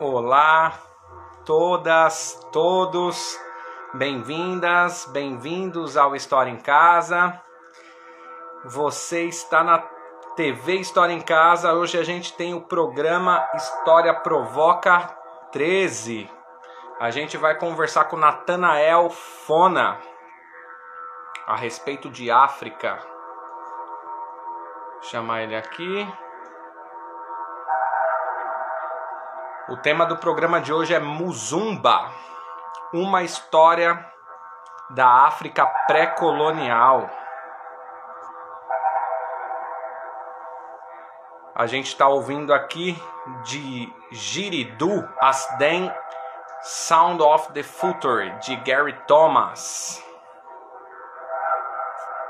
olá, todas, todos, bem-vindas, bem-vindos ao História em Casa. Você está na TV História em Casa. Hoje a gente tem o programa História Provoca 13. A gente vai conversar com Natanael Fona a respeito de África. Chamar ele aqui. O tema do programa de hoje é Muzumba, uma história da África pré-colonial. A gente está ouvindo aqui de Giridu, As Den Sound of the Future, de Gary Thomas.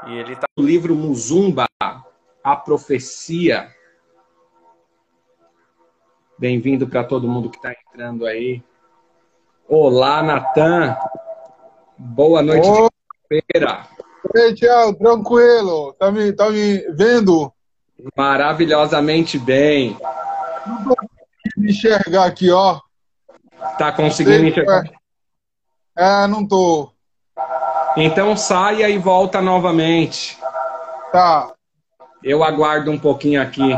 E ele está no livro Muzumba, A Profecia. Bem-vindo para todo mundo que está entrando aí. Olá, Natan. Boa noite de feira. Ei, Tiago, tranquilo? Tá me, tá me vendo? Maravilhosamente bem. Não tô conseguindo enxergar aqui, ó. Tá conseguindo Sei, enxergar? É, não tô. Então saia e volta novamente. Tá. Eu aguardo um pouquinho aqui.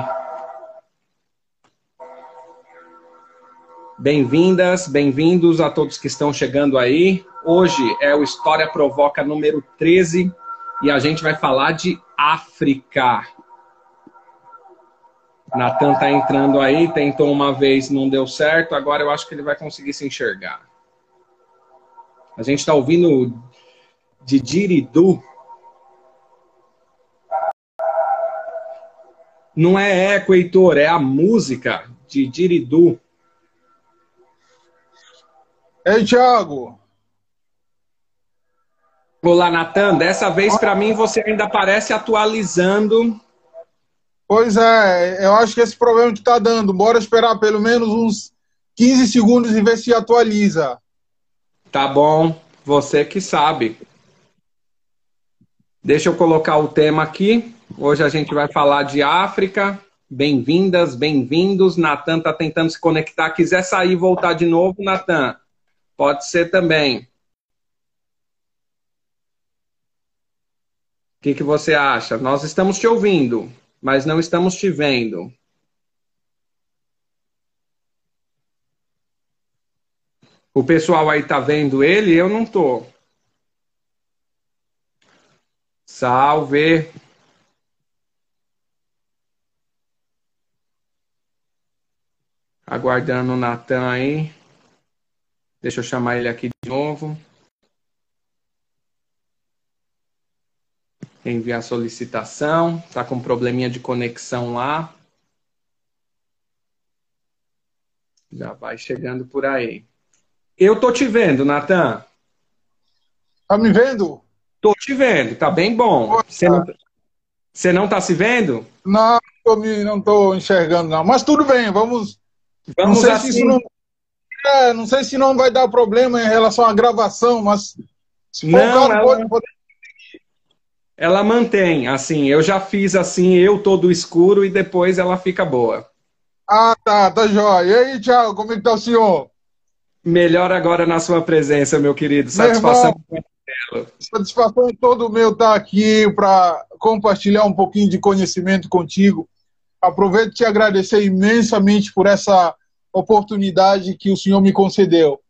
Bem-vindas, bem-vindos a todos que estão chegando aí. Hoje é o História Provoca número 13 e a gente vai falar de África. Natan tá entrando aí, tentou uma vez, não deu certo, agora eu acho que ele vai conseguir se enxergar. A gente está ouvindo de Diridu. Não é eco, Heitor, é a música de Diridu. Ei, Tiago. Olá, Natan. Dessa vez, para mim, você ainda aparece atualizando. Pois é, eu acho que esse problema que tá dando. Bora esperar pelo menos uns 15 segundos e ver se atualiza. Tá bom, você que sabe. Deixa eu colocar o tema aqui. Hoje a gente vai falar de África. Bem-vindas, bem-vindos. Natan está tentando se conectar. Quiser sair e voltar de novo, Natan, pode ser também. O que, que você acha? Nós estamos te ouvindo, mas não estamos te vendo. O pessoal aí tá vendo ele, eu não tô. Salve. Aguardando o Natan aí. Deixa eu chamar ele aqui de novo. Enviar solicitação. Tá com probleminha de conexão lá. Já vai chegando por aí. Eu tô te vendo, Natan. Tá me vendo? Tô te vendo, tá bem bom. Você não, você não tá se vendo? Não, tô me, não tô enxergando, não. Mas tudo bem, vamos. Vamos não sei assim. se isso não. É, não sei se não vai dar problema em relação à gravação, mas se for Não, caso, ela- pode, pode Ela mantém, assim, eu já fiz assim, eu todo escuro e depois ela fica boa. Ah, tá, tá jóia. E aí, Thiago, como é que tá o senhor? Melhor agora na sua presença, meu querido. Meu Satisfação. Satisfação todo meu estar aqui para compartilhar um pouquinho de conhecimento contigo. Aproveito te agradecer imensamente por essa oportunidade que o senhor me concedeu.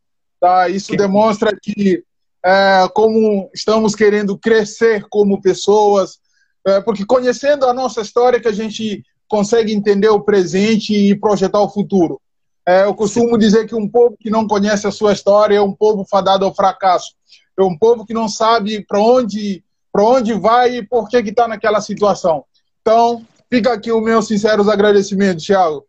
Tá? Isso demonstra que é, como estamos querendo crescer como pessoas, é, porque conhecendo a nossa história que a gente consegue entender o presente e projetar o futuro. É, eu costumo dizer que um povo que não conhece a sua história é um povo fadado ao fracasso. É um povo que não sabe para onde, onde vai e por que está naquela situação. Então, fica aqui os meus sinceros agradecimentos, Thiago.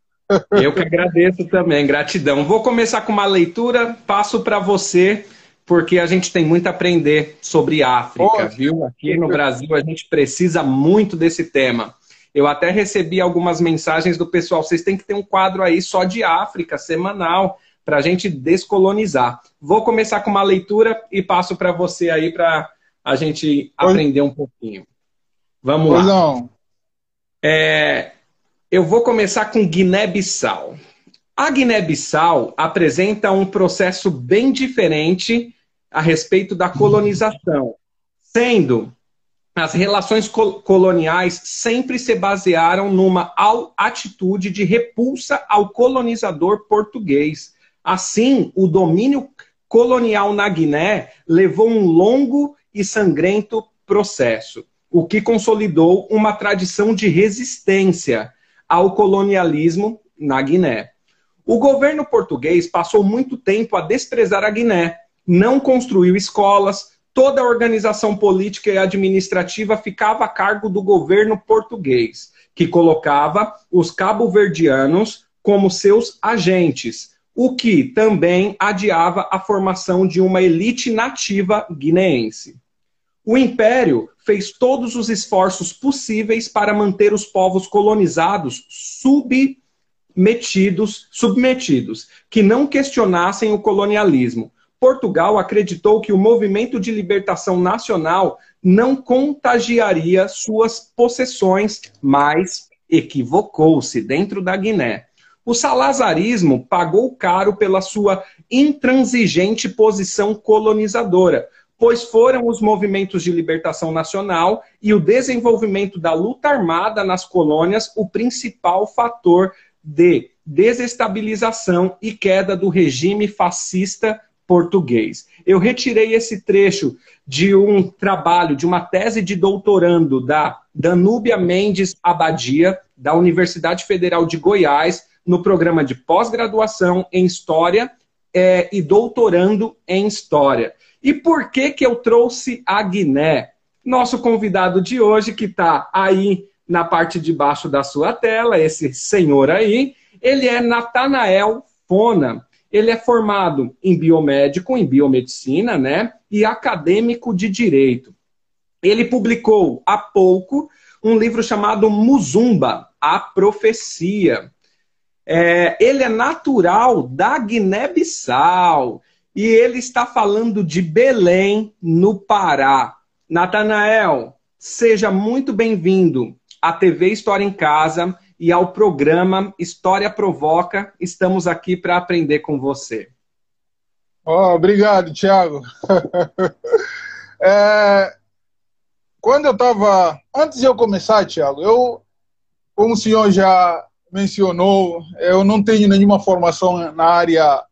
Eu que agradeço também, gratidão. Vou começar com uma leitura, passo para você, porque a gente tem muito a aprender sobre África, viu? Aqui no Brasil a gente precisa muito desse tema. Eu até recebi algumas mensagens do pessoal, vocês têm que ter um quadro aí só de África, semanal, para a gente descolonizar. Vou começar com uma leitura e passo para você aí para a gente Pois- aprender um pouquinho. Vamos Pois lá. não. É, eu vou começar com Guiné-Bissau. A Guiné-Bissau apresenta um processo bem diferente a respeito da colonização, sendo as relações coloniais sempre se basearam numa atitude de repulsa ao colonizador português. Assim, o domínio colonial na Guiné levou um longo e sangrento processo, o que consolidou uma tradição de resistência ao colonialismo na Guiné. O governo português passou muito tempo a desprezar a Guiné, não construiu escolas, toda a organização política e administrativa ficava a cargo do governo português, que colocava os cabo-verdianos como seus agentes, o que também adiava a formação de uma elite nativa guineense. O império fez todos os esforços possíveis para manter os povos colonizados submetidos, submetidos, que não questionassem o colonialismo, Portugal acreditou que o movimento de libertação nacional não contagiaria suas possessões, mas equivocou-se dentro da Guiné. O salazarismo pagou caro pela sua intransigente posição colonizadora, pois foram os movimentos de libertação nacional e o desenvolvimento da luta armada nas colônias o principal fator de desestabilização e queda do regime fascista português. Eu retirei esse trecho de um trabalho, de uma tese de doutorando da Danúbia Mendes Abadia, da Universidade Federal de Goiás, no programa de pós-graduação em História é, e doutorando em História. E por que, que eu trouxe a Guiné? Nosso convidado de hoje, que está aí na parte de baixo da sua tela, esse senhor aí, ele é Natanael Fona. Ele é formado em biomédico, em biomedicina, né? E acadêmico de direito. Ele publicou há pouco um livro chamado Muzumba, a Profecia. É, ele é natural da Guiné-Bissau e ele está falando de Belém, no Pará. Natanael, seja muito bem-vindo à TV História em Casa e ao programa História Provoca. Estamos aqui para aprender com você. Oh, obrigado, Tiago. é, quando eu estava. Antes de eu começar, Tiago, eu, como o senhor já mencionou, eu não tenho nenhuma formação na área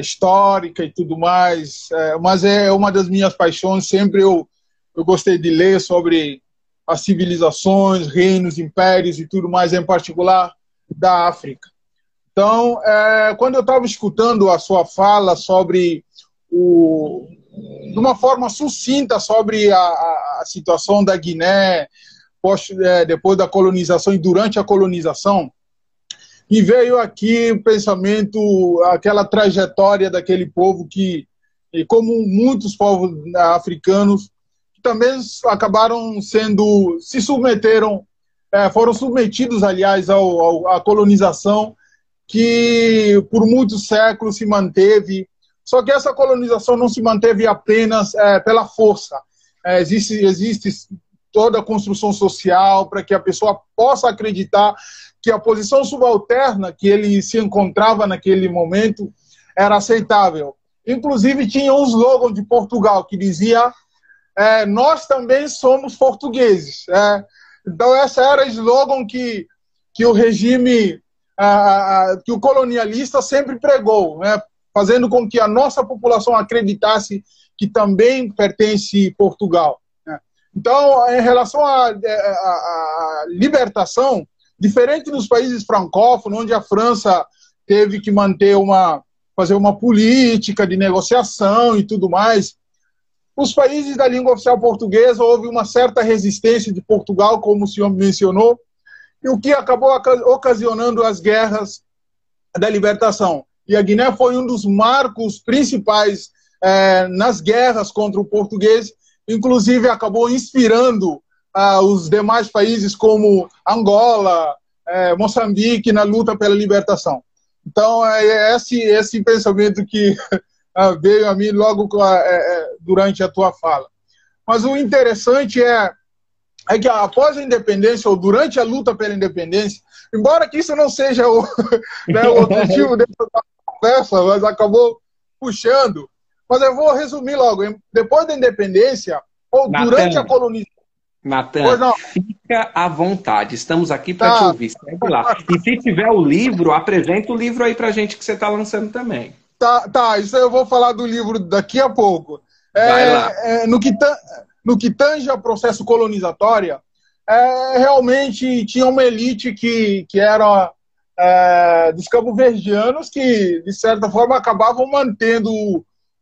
histórica e tudo mais, é, mas é uma das minhas paixões. Sempre eu, eu gostei de ler sobre as civilizações, reinos, impérios e tudo mais, em particular da África. Então, é, quando eu estava escutando a sua fala sobre o, de uma forma sucinta sobre a, a situação da Guiné post, é, depois da colonização e durante a colonização, me veio aqui o pensamento, aquela trajetória daquele povo que, como muitos povos africanos, também acabaram sendo, se submeteram, é, foram submetidos, aliás, ao, ao, à colonização, que por muitos séculos se manteve. Só que essa colonização não se manteve apenas é, pela força. É, existe, existe toda a construção social para que a pessoa possa acreditar que a posição subalterna que ele se encontrava naquele momento era aceitável. Inclusive, tinha um slogan de Portugal que dizia é, nós também somos portugueses. É, então, essa era o slogan que, que o regime, que o colonialista sempre pregou, né, fazendo com que a nossa população acreditasse que também pertence Portugal. Né. Então, em relação à libertação, diferente dos países francófonos, onde a França teve que manter uma fazer uma política de negociação e tudo mais, os países da língua oficial portuguesa houve uma certa resistência de Portugal, como o senhor mencionou, e o que acabou ocasionando as guerras da libertação. E a Guiné foi um dos marcos principais eh, nas guerras contra o português, inclusive acabou inspirando ah, os demais países como Angola, eh, Moçambique na luta pela libertação. Então é esse esse pensamento que ah, veio a mim logo é, é, durante a tua fala. Mas o interessante é é que após a independência, ou durante a luta pela independência, embora que isso não seja o, né, o objetivo dessa conversa, mas acabou puxando. Mas eu vou resumir logo. Depois da independência, ou durante a colonização. Natan, fica à vontade. Estamos aqui para tá. te ouvir. Segue lá. E se tiver o livro, apresenta o livro aí para gente que você está lançando também. Tá, tá. Isso eu vou falar do livro daqui a pouco. É, é, no, que no que tange ao processo colonizatório, é, realmente tinha uma elite que, que era é, dos cabo-verdianos que, de certa forma, acabavam mantendo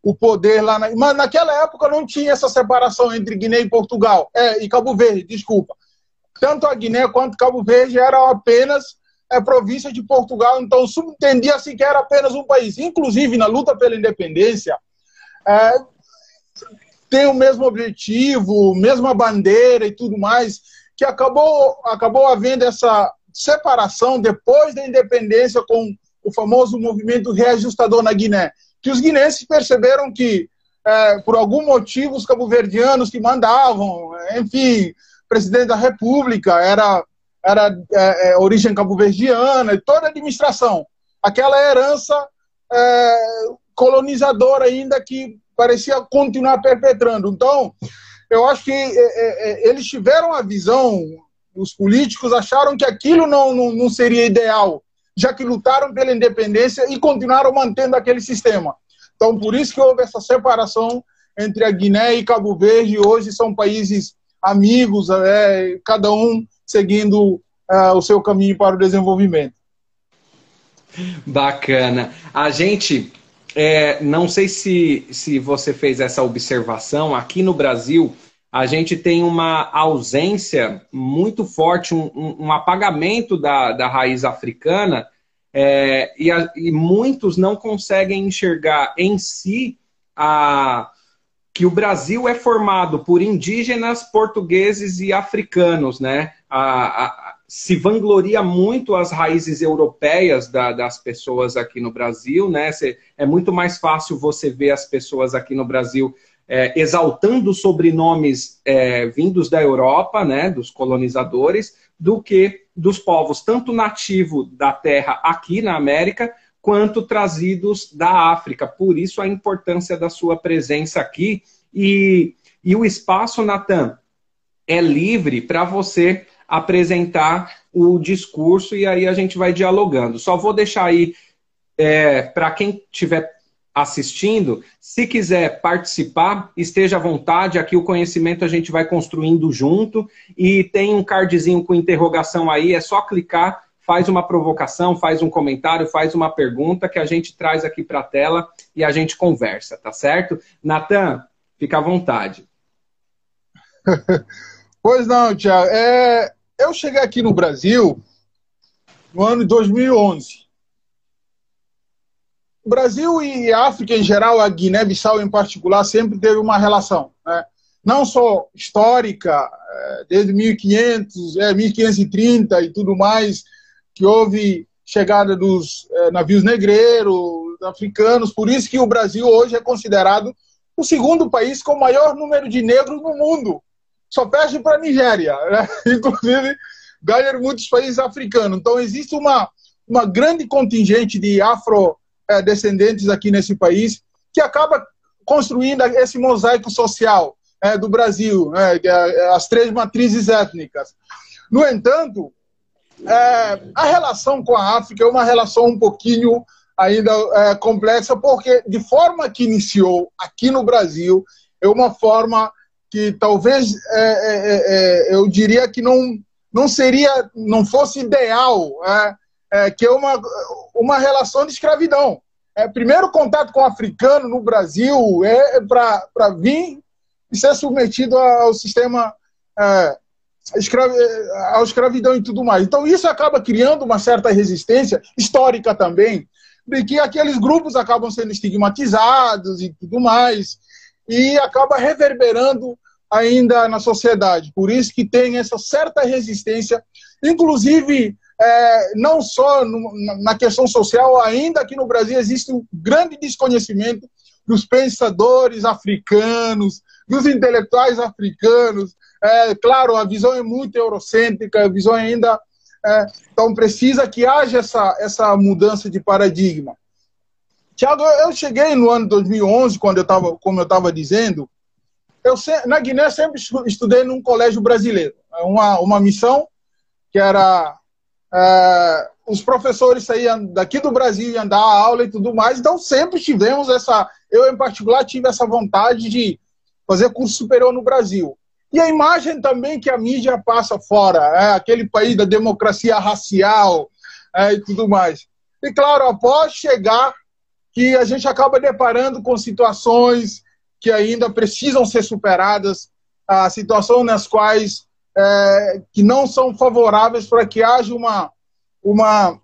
o poder lá. Na... Mas naquela época não tinha essa separação entre Guiné e Portugal. É, e Cabo Verde, desculpa. Tanto a Guiné quanto Cabo Verde eram apenas é, província de Portugal, então subentendia-se que era apenas um país. Inclusive, na luta pela independência, é, tem o mesmo objetivo, mesma bandeira e tudo mais, que acabou, acabou havendo essa separação depois da independência com o famoso movimento reajustador na Guiné que os guinenses perceberam que, é, por algum motivo, os cabo-verdianos que mandavam, enfim, presidente da República era, era é, é, origem cabo-verdiana, toda a administração, aquela herança é, colonizadora ainda que parecia continuar perpetrando. Então, eu acho que é, é, eles tiveram a visão, os políticos acharam que aquilo não, não, não seria ideal já que lutaram pela independência e continuaram mantendo aquele sistema. Então, por isso que houve essa separação entre a Guiné e Cabo Verde. Hoje são países amigos, é, cada um seguindo é, o seu caminho para o desenvolvimento. Bacana. A gente, é, não sei se, se você fez essa observação, aqui no Brasil, a gente tem uma ausência muito forte, um, um apagamento da, da raiz africana, é, e, a, e, muitos não conseguem enxergar em si a, que o Brasil é formado por indígenas, portugueses e africanos, né? A, se vangloria muito as raízes europeias da, das pessoas aqui no Brasil, né? é muito mais fácil você ver as pessoas aqui no Brasil é, exaltando sobrenomes é, vindos da Europa, né, dos colonizadores, do que dos povos, tanto nativo da terra aqui na América, quanto trazidos da África. Por isso a importância da sua presença aqui. E, e o espaço, Natan, é livre para você apresentar o discurso e aí a gente vai dialogando. Só vou deixar aí é, para quem tiver assistindo, se quiser participar, esteja à vontade. Aqui o conhecimento a gente vai construindo junto e tem um cardzinho com interrogação aí, é só clicar, faz uma provocação, faz um comentário, faz uma pergunta que a gente traz aqui para a tela e a gente conversa, tá certo? Natan, fica à vontade. pois não, Tiago. É, eu cheguei aqui no Brasil no ano de 2011. Brasil e África em geral, a Guiné-Bissau em particular, sempre teve uma relação, né? não só histórica, é, desde 1500, é, 1530 e tudo mais, que houve chegada dos é, navios negreiros, africanos, por isso que o Brasil hoje é considerado o segundo país com o maior número de negros no mundo. Só perde para a Nigéria, né? inclusive ganha muitos países africanos. Então existe uma, uma grande contingente de afro é, descendentes aqui nesse país, que acaba construindo esse mosaico social é, do Brasil, né, é, as três matrizes étnicas. No entanto, é, a relação com a África é uma relação um pouquinho ainda é, complexa, porque de forma que iniciou aqui no Brasil, é uma forma que talvez é, eu diria que não, não seria, não fosse ideal, é, que é uma, uma relação de escravidão. É, primeiro contato com o africano no Brasil é para vir e ser submetido ao sistema é, escravi, à escravidão e tudo mais. Então isso acaba criando uma certa resistência histórica também, de que aqueles grupos acabam sendo estigmatizados e tudo mais, e acaba reverberando ainda na sociedade. Por isso que tem essa certa resistência, inclusive é, não só no, na questão social, ainda aqui no Brasil existe um grande desconhecimento dos pensadores africanos, dos intelectuais africanos. É, claro, a visão é muito eurocêntrica, a visão ainda. É, então, precisa que haja essa, essa mudança de paradigma. Tiago, eu cheguei no ano 2011, quando eu estava, como eu estava dizendo, eu na Guiné sempre estudei num colégio brasileiro, é uma, uma missão que era é, os professores saíam daqui do Brasil iam dar aula e tudo mais, então sempre tivemos essa, eu em particular tive essa vontade de fazer curso superior no Brasil. E a imagem também que a mídia passa fora, é, aquele país da democracia racial é, e tudo mais. E claro, após chegar que a gente acaba deparando com situações que ainda precisam ser superadas, a situações nas quais é, que não são favoráveis para que haja uma, uma,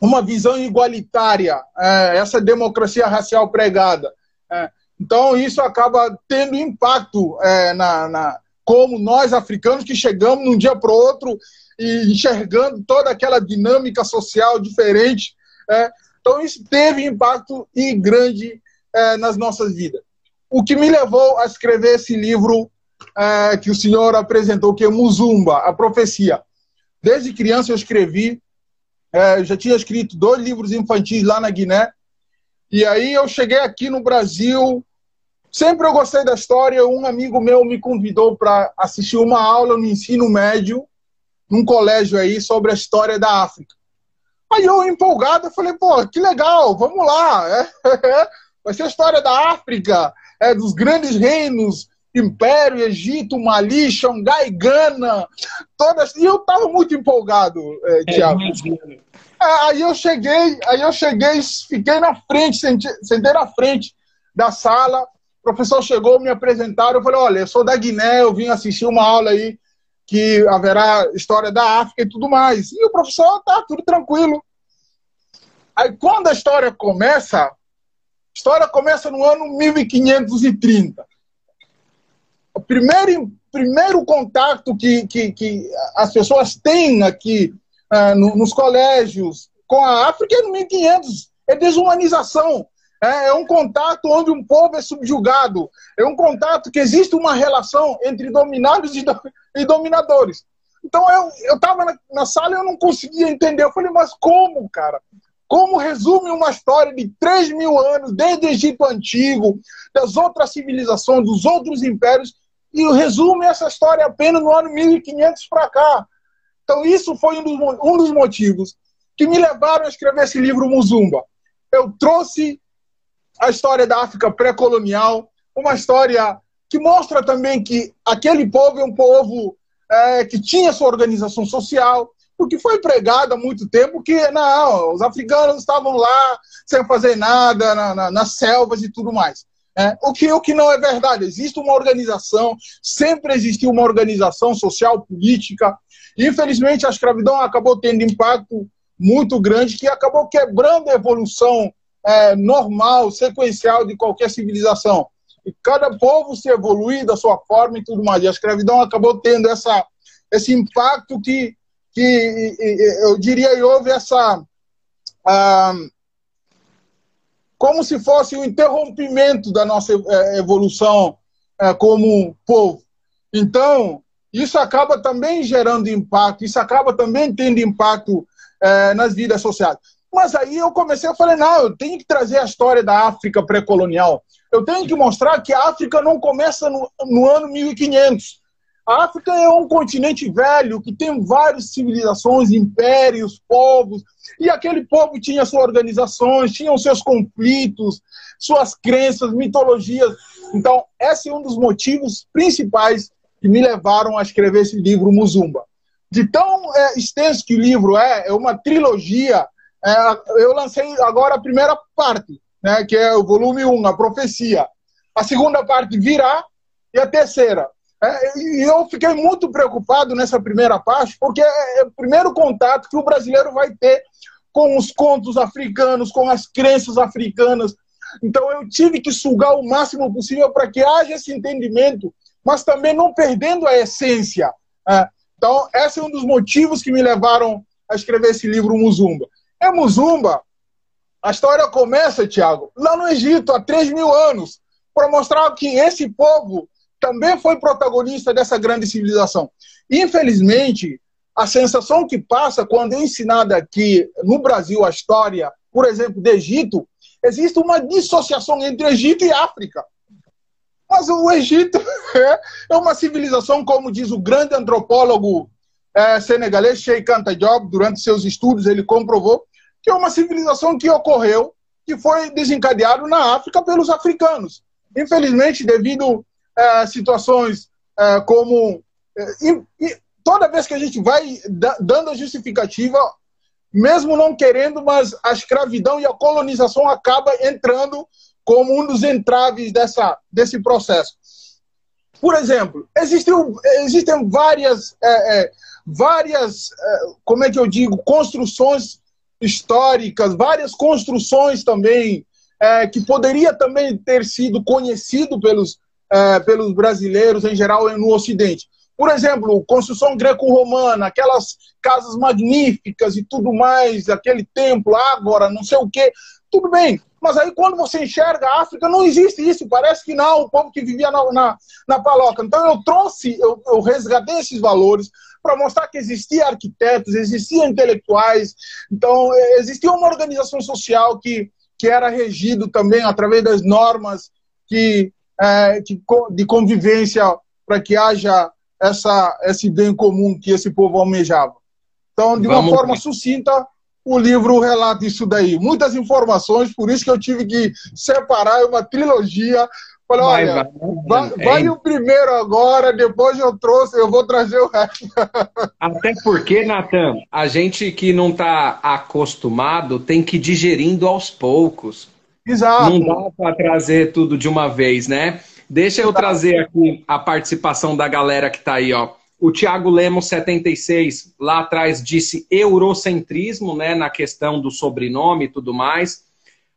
uma visão igualitária, é, essa democracia racial pregada. É, então, isso acaba tendo impacto é, na, na, como nós, africanos, que chegamos de um dia para o outro e enxergando toda aquela dinâmica social diferente, é, então, isso teve impacto e grande é, nas nossas vidas. O que me levou a escrever esse livro é, que o senhor apresentou, que é Muzumba, a profecia. Desde criança eu escrevi, é, já tinha escrito dois livros infantis lá na Guiné, e aí eu cheguei aqui no Brasil, sempre eu gostei da história, um amigo meu me convidou para assistir uma aula no ensino médio, num colégio aí, sobre a história da África. Aí eu, empolgado, falei, pô, que legal, vamos lá. É, é, vai ser a história da África, é, dos grandes reinos, Império, Egito, Mali, Xangai, Gana, todas. E eu tava muito empolgado, é, Tiago. É, aí eu cheguei, aí eu cheguei, fiquei na frente, sentei, sentei na frente da sala. O professor chegou, me apresentaram. Eu falei: olha, eu sou da Guiné, eu vim assistir uma aula aí que haverá história da África e tudo mais. E o professor tá tudo tranquilo. Aí quando a história começa, a história começa no ano 1530. O primeiro, primeiro contato que, que, que as pessoas têm aqui uh, no, nos colégios com a África é no 1500. É desumanização. É, é, um contato onde um povo é subjugado. É um contato que existe uma relação entre dominados e, do, e dominadores. Então eu estava na, na, sala e eu não conseguia entender. Eu falei, mas como, cara? Como resume uma história de 3 mil anos, desde o Egito Antigo, das outras civilizações, dos outros impérios, e resume essa história apenas no ano 1500 para cá. Então, isso foi um dos, um dos motivos que me levaram a escrever esse livro Muzumba. Eu trouxe a história da África pré-colonial, uma história que mostra também que aquele povo é um povo é, que tinha sua organização social, porque foi pregado há muito tempo que não, os africanos estavam lá sem fazer nada, na, na, nas selvas e tudo mais. É, o, que, o que não é verdade. Existe uma organização, sempre existiu uma organização social, política. Infelizmente, a escravidão acabou tendo impacto muito grande que acabou quebrando a evolução é, normal, sequencial de qualquer civilização. E cada povo se evolui da sua forma e tudo mais. E a escravidão acabou tendo essa, esse impacto que, que eu diria, houve essa. Ah, como se fosse o um interrompimento da nossa é, evolução é, como povo. Então, isso acaba também gerando impacto, isso acaba também tendo impacto é, nas vidas sociais. Mas aí eu comecei a falar, não, eu tenho que trazer a história da África pré-colonial. Eu tenho que mostrar que a África não começa no, no ano 1500. A África é um continente velho que tem várias civilizações, impérios, povos, e aquele povo tinha suas organizações, tinham seus conflitos, suas crenças, mitologias. Então, esse é um dos motivos principais que me levaram a escrever esse livro Muzumba. De tão é, extenso que o livro é, é uma trilogia é, eu lancei agora a primeira parte, né, que é o volume 1, a profecia. A segunda parte virá e a terceira. É, e eu fiquei muito preocupado nessa primeira parte, porque é, é o primeiro contato que o brasileiro vai ter com os contos africanos, com as crenças africanas. Então eu tive que sugar o máximo possível para que haja esse entendimento, mas também não perdendo a essência. É, então, esse é um dos motivos que me levaram a escrever esse livro Muzumba. É Muzumba A história começa, Tiago, lá no Egito, há 3 mil anos, para mostrar que esse povo também foi protagonista dessa grande civilização. Infelizmente, a sensação que passa quando é ensinada aqui no Brasil a história, por exemplo, do Egito, existe uma dissociação entre Egito e África. Mas o Egito é uma civilização, como diz o grande antropólogo é, senegalês Sheikh Anta Diop, durante seus estudos ele comprovou que é uma civilização que ocorreu, que foi desencadeado na África pelos africanos. Infelizmente, devido é, situações é, como é, toda vez que a gente vai dando a justificativa, mesmo não querendo, mas a escravidão e a colonização acaba entrando como um dos entraves dessa, desse processo. Por exemplo, existem, existem várias, é, é, várias, é, como é que eu digo, construções históricas, várias construções também é, que poderia também ter sido conhecido pelos, é, pelos brasileiros em geral no Ocidente. Por exemplo, construção greco-romana, aquelas casas magníficas e tudo mais, aquele templo, ágora, não sei o quê, tudo bem. Mas aí quando você enxerga a África, não existe isso. Parece que não, o povo que vivia na, na, na paloca. Então eu trouxe, eu, eu resgatei esses valores para mostrar que existia arquitetos, existiam intelectuais. Então existia uma organização social que, que era regido também através das normas que, é, que de convivência para que haja essa, esse bem comum que esse povo almejava. Então, de uma Vamos forma ver. sucinta, o livro relata isso daí. Muitas informações, por isso que eu tive que separar uma trilogia. Falei, olha, vai, vai, vai é... o primeiro agora, depois eu trouxe, eu vou trazer o resto. Até porque, Natan, a gente que não está acostumado tem que ir digerindo aos poucos. Exato. Não dá para trazer tudo de uma vez, né? Deixa eu trazer aqui a participação da galera que está aí, ó. O Tiago Lemos, 76, lá atrás disse eurocentrismo, né, na questão do sobrenome e tudo mais.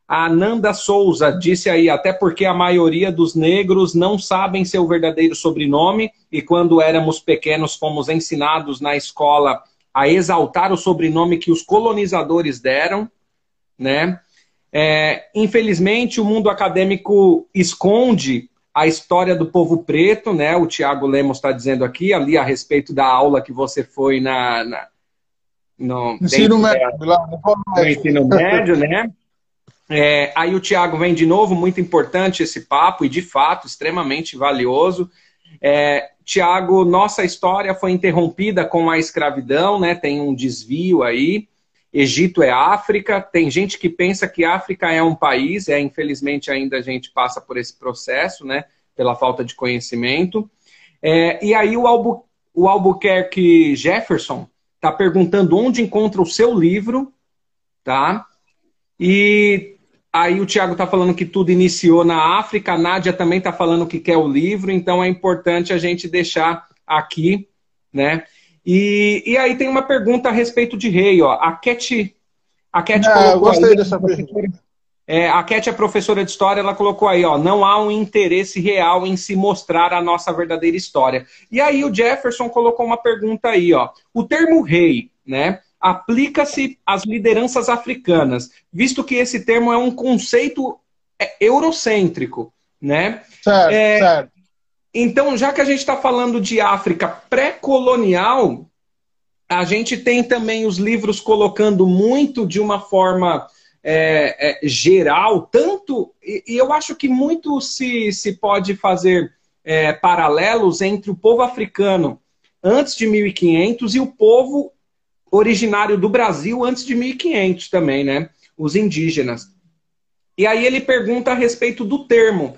A Nanda Souza disse aí, até porque a maioria dos negros não sabem seu verdadeiro sobrenome e quando éramos pequenos fomos ensinados na escola a exaltar o sobrenome que os colonizadores deram, né? É, infelizmente, o mundo acadêmico esconde a história do povo preto, né? O Tiago Lemos está dizendo aqui, ali a respeito da aula que você foi na, na no ensino médio, da, lá, no ensino médio, né? É, aí o Tiago vem de novo, muito importante esse papo e de fato extremamente valioso. É, Tiago, nossa história foi interrompida com a escravidão, né? Tem um desvio aí. Egito é África. Tem gente que pensa que África é um país, é infelizmente ainda a gente passa por esse processo, né? Pela falta de conhecimento. É, e aí o, Albu, o Albuquerque Jefferson está perguntando onde encontra o seu livro, tá? E aí o Tiago está falando que tudo iniciou na África, a Nádia também está falando que quer o livro, então é importante a gente deixar aqui, né? E, e aí tem uma pergunta a respeito de rei, ó. A Cat. A Cat ah, colocou. Eu gostei aí, dessa pergunta. É, a Cat é professora de história, ela colocou aí, ó, não há um interesse real em se mostrar a nossa verdadeira história. E aí o Jefferson colocou uma pergunta aí, ó. O termo rei, né, aplica-se às lideranças africanas, visto que esse termo é um conceito é, eurocêntrico, né? Certo, é, certo. Então, já que a gente está falando de África pré-colonial, a gente tem também os livros colocando muito de uma forma é, é, geral, tanto. E, e, eu acho que muito se, se pode fazer é, paralelos entre o povo africano antes de 1500 e o povo originário do Brasil antes de 1500 também, né? Os indígenas. E aí ele pergunta a respeito do termo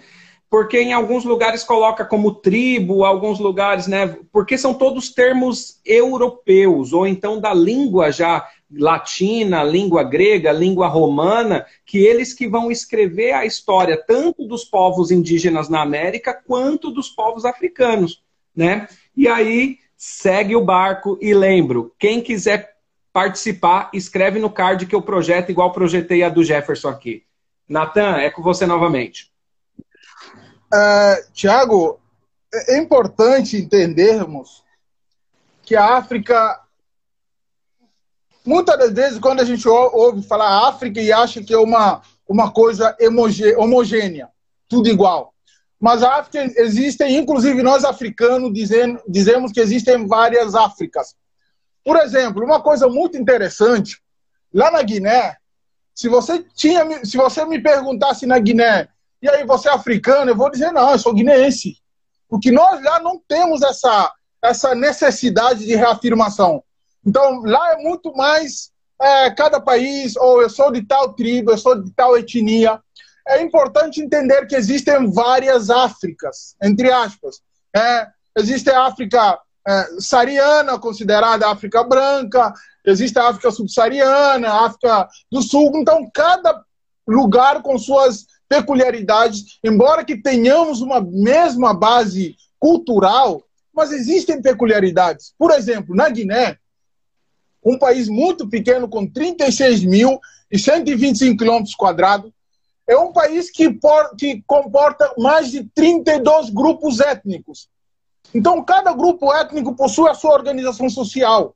porque em alguns lugares coloca como tribo, alguns lugares, né? Porque são todos termos europeus, ou então da língua já latina, língua grega, língua romana, que eles que vão escrever a história tanto dos povos indígenas na América quanto dos povos africanos, né? E aí segue o barco e lembro, quem quiser participar, escreve no card que eu projeto igual projetei a do Jefferson aqui. Natan, é com você novamente. Uh, Tiago, é importante entendermos que a África muitas das vezes, quando a gente ouve falar África e acha que é uma, uma coisa homogênea, tudo igual. Mas a África existem, inclusive nós africanos dizendo, dizemos que existem várias Áfricas. Por exemplo, uma coisa muito interessante, lá na Guiné, se você tinha, se você me perguntasse na Guiné, e aí você é africano, eu vou dizer não, eu sou guineense, porque nós lá não temos essa essa necessidade de reafirmação. Então lá é muito mais é, cada país, ou eu sou de tal tribo, eu sou de tal etnia. É importante entender que existem várias Áfricas, entre aspas. É, existe a África é, sariana, considerada África branca, existe a África subsaariana, a África do Sul. Então, cada lugar com suas peculiaridades, embora que tenhamos uma mesma base cultural, mas existem peculiaridades. Por exemplo, na Guiné, um país muito pequeno, com 36 mil e 125 quilômetros quadrados, é um país que, por, que comporta mais de 32 grupos étnicos. Então, cada grupo étnico possui a sua organização social.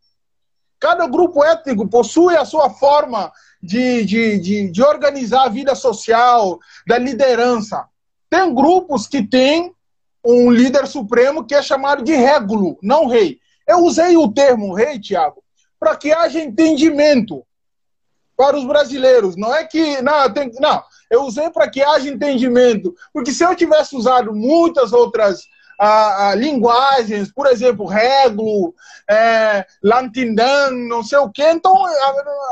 Cada grupo étnico possui a sua forma de, de, de, de organizar a vida social, da liderança. Tem grupos que têm um líder supremo que é chamado de régulo, não rei. Eu usei o termo rei, Tiago, para que haja entendimento para os brasileiros. Não é que. Não, tem, não eu usei para que haja entendimento. Porque se eu tivesse usado muitas outras a, a, linguagens, por exemplo, Reglo, é, Lantindan, não sei o quê, então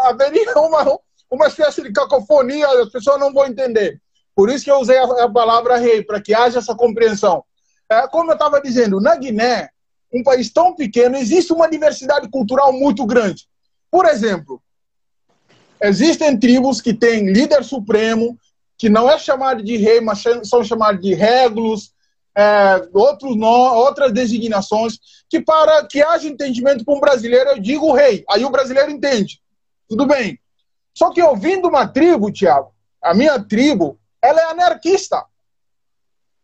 haveria uma, uma espécie de cacofonia, as pessoas não vão entender. Por isso que eu usei a, a palavra rei, para que haja essa compreensão. É, como eu estava dizendo, na Guiné, um país tão pequeno, existe uma diversidade cultural muito grande. Por exemplo, existem tribos que têm líder supremo, que não é chamado de rei, mas são chamados de reglos, é, outros outras designações, que para que haja entendimento para um brasileiro, eu digo rei. Aí o brasileiro entende. Tudo bem. Só que ouvindo uma tribo, Tiago, a minha tribo, ela é anarquista.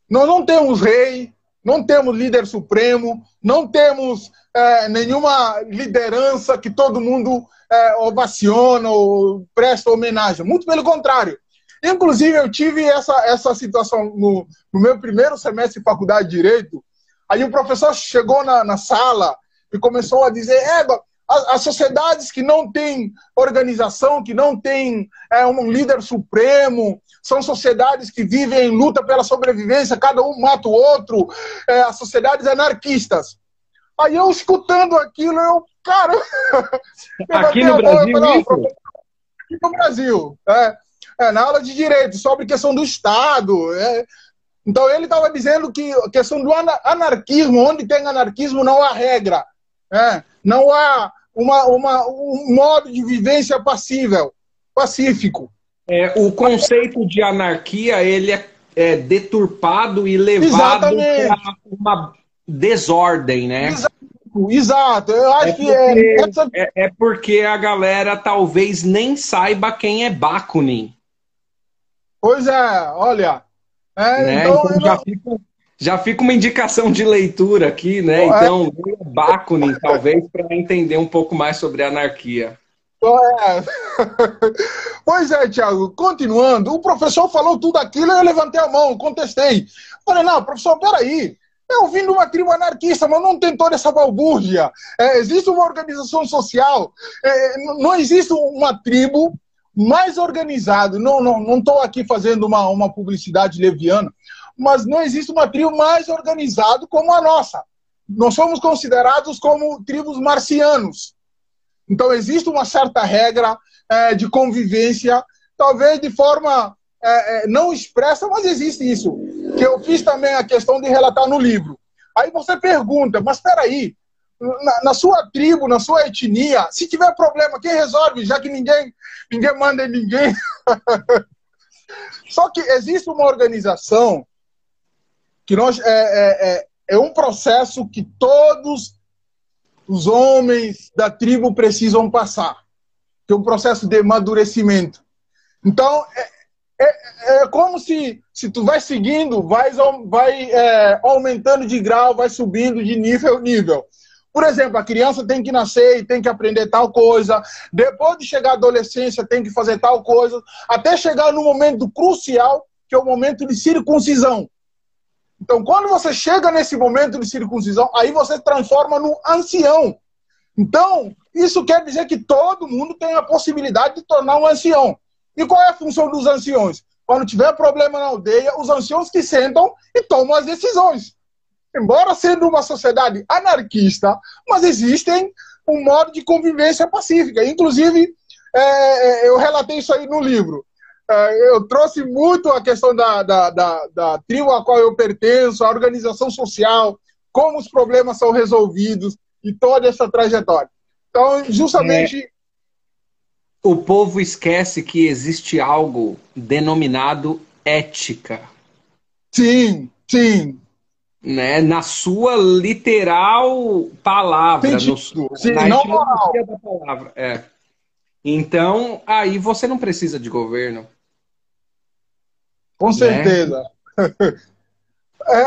Nós não temos rei, não temos líder supremo, não temos é, nenhuma liderança que todo mundo é, ovaciona ou presta homenagem. Muito pelo contrário. Inclusive, eu tive essa, essa situação no, no meu primeiro semestre de faculdade de Direito. Aí o professor chegou na, na sala e começou a dizer: é, as, sociedades que não têm organização, que não têm é, um líder supremo, são sociedades que vivem em luta pela sobrevivência, cada um mata o outro, é, as sociedades anarquistas. Aí eu escutando aquilo, eu, cara. Aqui no Brasil, falei, Aqui no Brasil. É é, na aula de direito, sobre questão do Estado. É. Então ele estava dizendo que a questão do anarquismo, onde tem anarquismo, não há regra. É. Não há uma, uma, um modo de vivência passível, pacífico. É, o conceito de anarquia ele é, é deturpado e levado para uma desordem, né? Exato. Exato, eu acho é porque, que é, é, é. porque a galera talvez nem saiba quem é Bakunin. Pois é, olha. É, né? Então, então já, fica, já fica uma indicação de leitura aqui, né? É. Então, Bakunin, talvez, para entender um pouco mais sobre a anarquia. É. Pois é, Tiago, continuando, o professor falou tudo aquilo, eu levantei a mão, contestei. Falei, não, professor, peraí. Eu vim de uma tribo anarquista, mas não tem toda essa balbúrdia. É, existe uma organização social. É, não existe uma tribo mais organizado. Não estou não, não aqui fazendo uma, uma publicidade leviana, mas não existe uma tribo mais organizada como a nossa. Nós somos considerados como tribos marcianos. Então, existe uma certa regra é, de convivência, talvez de forma é, é, não expressa, mas existe isso. Que eu fiz também a questão de relatar no livro. Aí você pergunta, mas espera aí, na, na, sua tribo, na sua etnia, se tiver problema, quem resolve? Já que ninguém, ninguém manda em ninguém. Só que existe uma organização que nós é, é, é, é um processo que todos os homens da tribo precisam passar, que é um processo de amadurecimento. Então, é, é, é, como se, se tu vai seguindo, vai, vai é, aumentando de grau, vai subindo de nível nível. Por exemplo, a criança tem que nascer e tem que aprender tal coisa, depois de chegar à adolescência tem que fazer tal coisa, até chegar no momento crucial, que é o momento de circuncisão. Então, quando você chega nesse momento de circuncisão, aí você transforma no ancião. Então, isso quer dizer que todo mundo tem a possibilidade de tornar um ancião. E qual é a função dos anciões? Quando tiver problema na aldeia, os anciãos que sentam e tomam as decisões. Embora sendo uma sociedade anarquista, mas existem um modo de convivência pacífica. Inclusive, é, é eu relatei isso aí no livro. É, eu trouxe muito a questão da, da, da, da tribo a qual eu pertenço, a organização social, como os problemas são resolvidos e toda essa trajetória. Então, justamente. É, o povo esquece que existe algo denominado ética. Sim, sim. Né, na sua literal palavra, no, sim, na não moral. da palavra. É. Então, aí você não precisa de governo. Com né? certeza. é,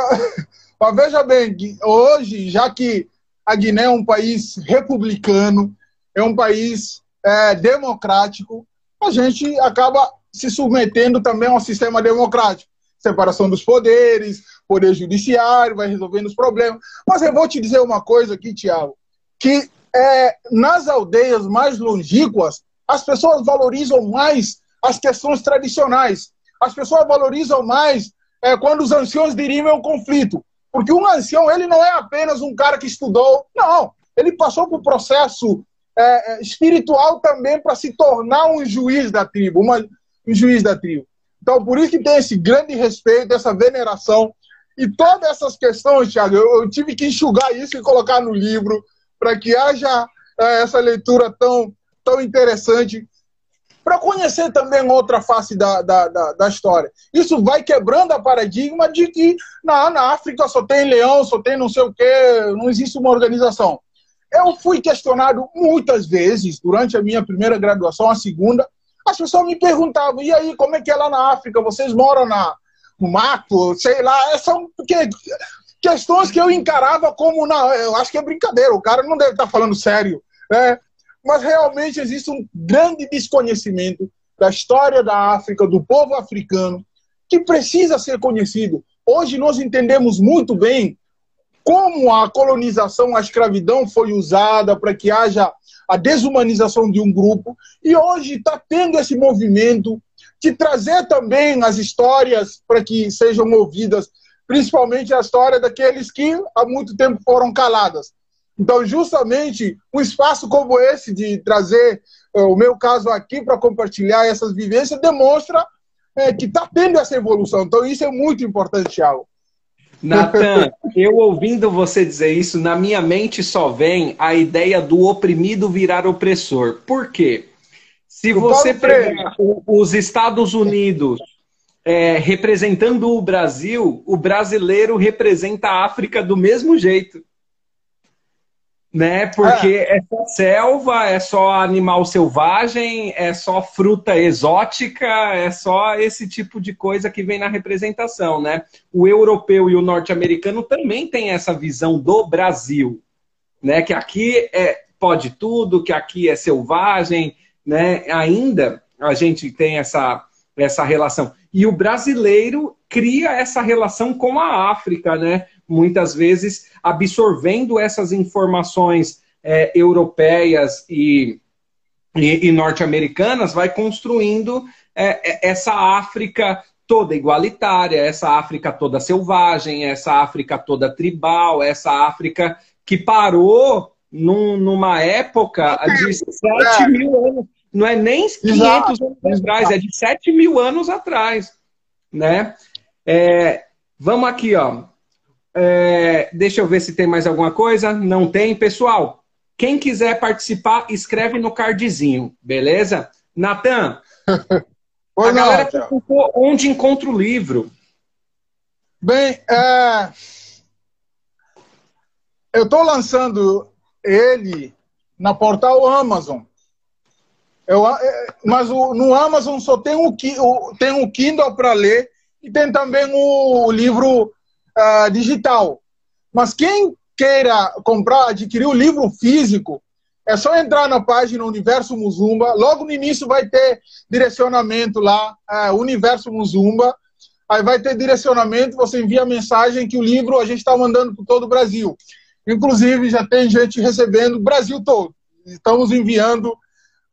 mas veja bem, hoje, já que a Guiné é um país republicano, é um país é, democrático, a gente acaba se submetendo também a um sistema democrático. Separação dos poderes, poder judiciário, vai resolvendo os problemas. Mas eu vou te dizer uma coisa aqui, Tiago, que é, nas aldeias mais longínquas, as pessoas valorizam mais as questões tradicionais. As pessoas valorizam mais é, quando os anciões dirimem o conflito. Porque um ancião, ele não é apenas um cara que estudou, não. Ele passou por um processo é, é espiritual também para se tornar um juiz da tribo, uma, um juiz da tribo. Então, por isso que tem esse grande respeito, essa veneração. E todas essas questões, Thiago, eu, eu tive que enxugar isso e colocar no livro para que haja é, essa leitura tão, tão interessante para conhecer também outra face da, da, da, da, história. Isso vai quebrando a paradigma de que na, na África só tem leão, só tem não sei o quê, não existe uma organização. Eu fui questionado muitas vezes durante a minha primeira graduação, a segunda. As pessoas me perguntavam: e aí, como é que é lá na África? Vocês moram na, mato? Sei lá. São que, questões que eu encarava como. Não, eu acho que é brincadeira, o cara não deve estar falando sério. Né? mas realmente existe um grande desconhecimento da história da África, do povo africano, que precisa ser conhecido. Hoje nós entendemos muito bem como a colonização, a escravidão foi usada para que haja a desumanização de um grupo, e hoje está tendo esse movimento de trazer também as histórias para que sejam ouvidas, principalmente a história daqueles que há muito tempo foram caladas. Então, justamente, um espaço como esse de trazer uh, o meu caso aqui para compartilhar essas vivências demonstra é, que está tendo essa evolução. Então, isso é muito importante, Thiago. Natan, eu ouvindo você dizer isso, na minha mente só vem a ideia do oprimido virar opressor. Por quê? Se você pegar os Estados Unidos é, representando o Brasil, o brasileiro representa a África do mesmo jeito né? Porque é. é. só selva, é só animal selvagem, é só fruta exótica, é só esse tipo de coisa que vem na representação, né? O europeu e o norte-americano também têm essa visão do Brasil, né? Que aqui é pode tudo, que aqui é selvagem, né? Ainda a gente tem essa essa relação. E o brasileiro cria essa relação com a África, né? muitas vezes absorvendo essas informações é, europeias e, e, e norte-americanas, vai construindo é, é, essa África toda igualitária, essa África toda selvagem, essa África toda tribal, essa África que parou num, numa época de 7 mil anos. Não é nem 500 Exato. anos atrás, é de 7 mil anos atrás. Né? É, vamos aqui, ó. É, deixa eu ver se tem mais alguma coisa. Não tem. Pessoal, quem quiser participar, escreve no cardzinho, beleza? Natan, a galera perguntou onde encontra o livro. Bem, é... eu estou lançando ele na portal Amazon. Eu, é, mas o, no Amazon só tem o, tem o Kindle para ler e tem também o livro uh, digital. Mas quem queira comprar, adquirir o livro físico, é só entrar na página Universo Muzumba. Logo no início vai ter direcionamento lá, é, Universo Muzumba. Aí vai ter direcionamento, você envia a mensagem que o livro a gente está mandando para todo o Brasil. Inclusive, já tem gente recebendo Brasil todo. Estamos enviando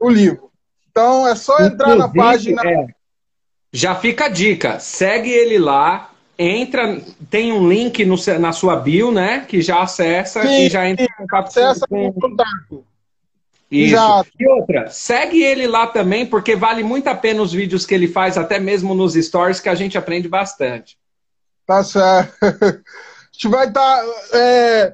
o livro. Então, é só entrar Inclusive, na página. É, já fica a dica. Segue ele lá. Entra, tem um link no, na sua bio, né? Que já acessa sim, e já entra em contato acessa com... contato. Isso. Exato. E outra, segue ele lá também, porque vale muito a pena os vídeos que ele faz, até mesmo nos stories, que a gente aprende bastante. Tá certo. A gente vai estar. Tá, é,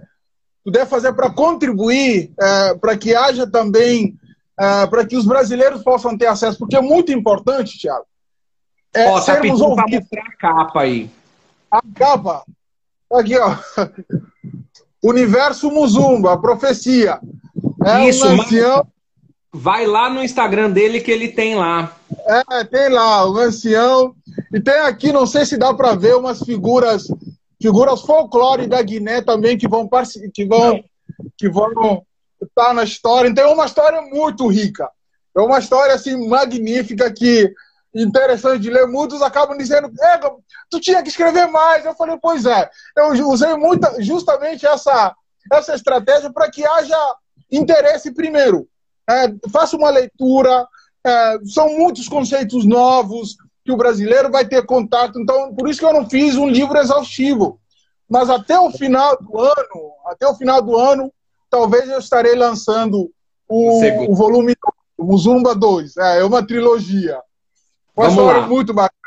puder fazer para contribuir, é, para que haja também. É, para que os brasileiros possam ter acesso, porque é muito importante, Thiago. É, ó, tá pedindo para mostrar a capa aí. A capa? Aqui, ó. Universo Muzumba, a profecia. É Isso, um ancião. Vai lá no Instagram dele que ele tem lá. É, tem lá, o ancião. E tem aqui, não sei se dá para ver, umas figuras, figuras folclore da Guiné também que vão que vão que vão estar na história. Então é uma história muito rica. É uma história assim magnífica que interessante de ler. Muitos acabam dizendo, tu tinha que escrever mais. Eu falei, pois é. Eu usei muita, justamente essa essa estratégia para que haja interesse primeiro. É, faça uma leitura, é, são muitos conceitos novos que o brasileiro vai ter contato. Então, por isso que eu não fiz um livro exaustivo. Mas até o final do ano, até o final do ano, talvez eu estarei lançando o, o volume o Muzumba 2. É, é uma trilogia. Uma Vamos lá. muito bacana.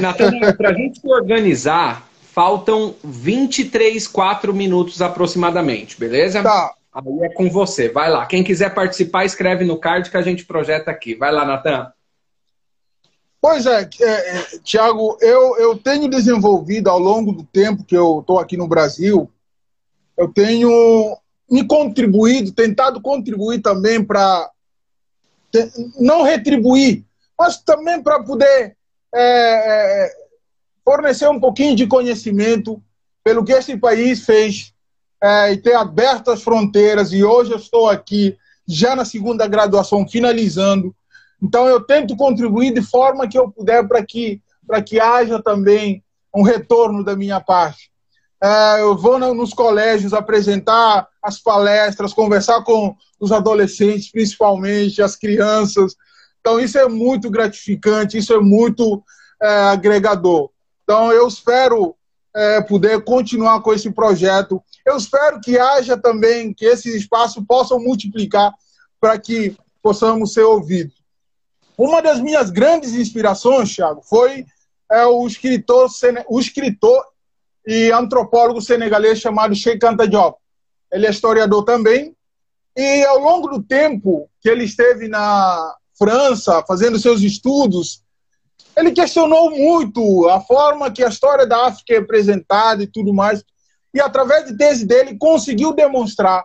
Natan, para a gente se organizar, faltam 23, 4 minutos aproximadamente, beleza? Tá. Aí é com você. Vai lá. Quem quiser participar, escreve no card que a gente projeta aqui. Vai lá, Natan. Pois é, é, é Tiago, eu, eu tenho desenvolvido ao longo do tempo que eu estou aqui no Brasil, eu tenho me contribuído, tentado contribuir também para não retribuir, mas também para poder é, é, fornecer um pouquinho de conhecimento pelo que este país fez é, e ter aberto as fronteiras, e hoje eu estou aqui já na segunda graduação, finalizando. Então, eu tento contribuir de forma que eu puder para que, que haja também um retorno da minha parte. É, eu vou nos colégios apresentar as palestras, conversar com os adolescentes, principalmente, as crianças. Então, isso é muito gratificante, isso é muito é, agregador. Então, eu espero é, poder continuar com esse projeto. Eu espero que haja também, que esse espaço possa multiplicar para que possamos ser ouvidos. Uma das minhas grandes inspirações, Thiago, foi é, o, escritor, o escritor e antropólogo senegalês chamado Sheikh Anta Diop. Ele é historiador também. E ao longo do tempo que ele esteve na França fazendo seus estudos, ele questionou muito a forma que a história da África é apresentada e tudo mais. E através de tese dele conseguiu demonstrar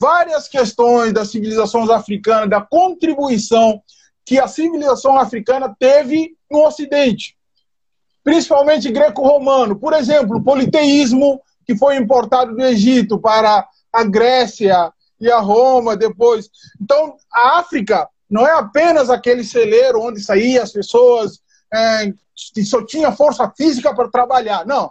várias questões das civilizações africanas, da contribuição que a civilização africana teve no Ocidente, principalmente greco-romano. Por exemplo, o politeísmo que foi importado do Egito para a Grécia e a Roma depois. Então, a África não é apenas aquele celeiro onde saíam as pessoas é, só tinha força física para trabalhar. Não.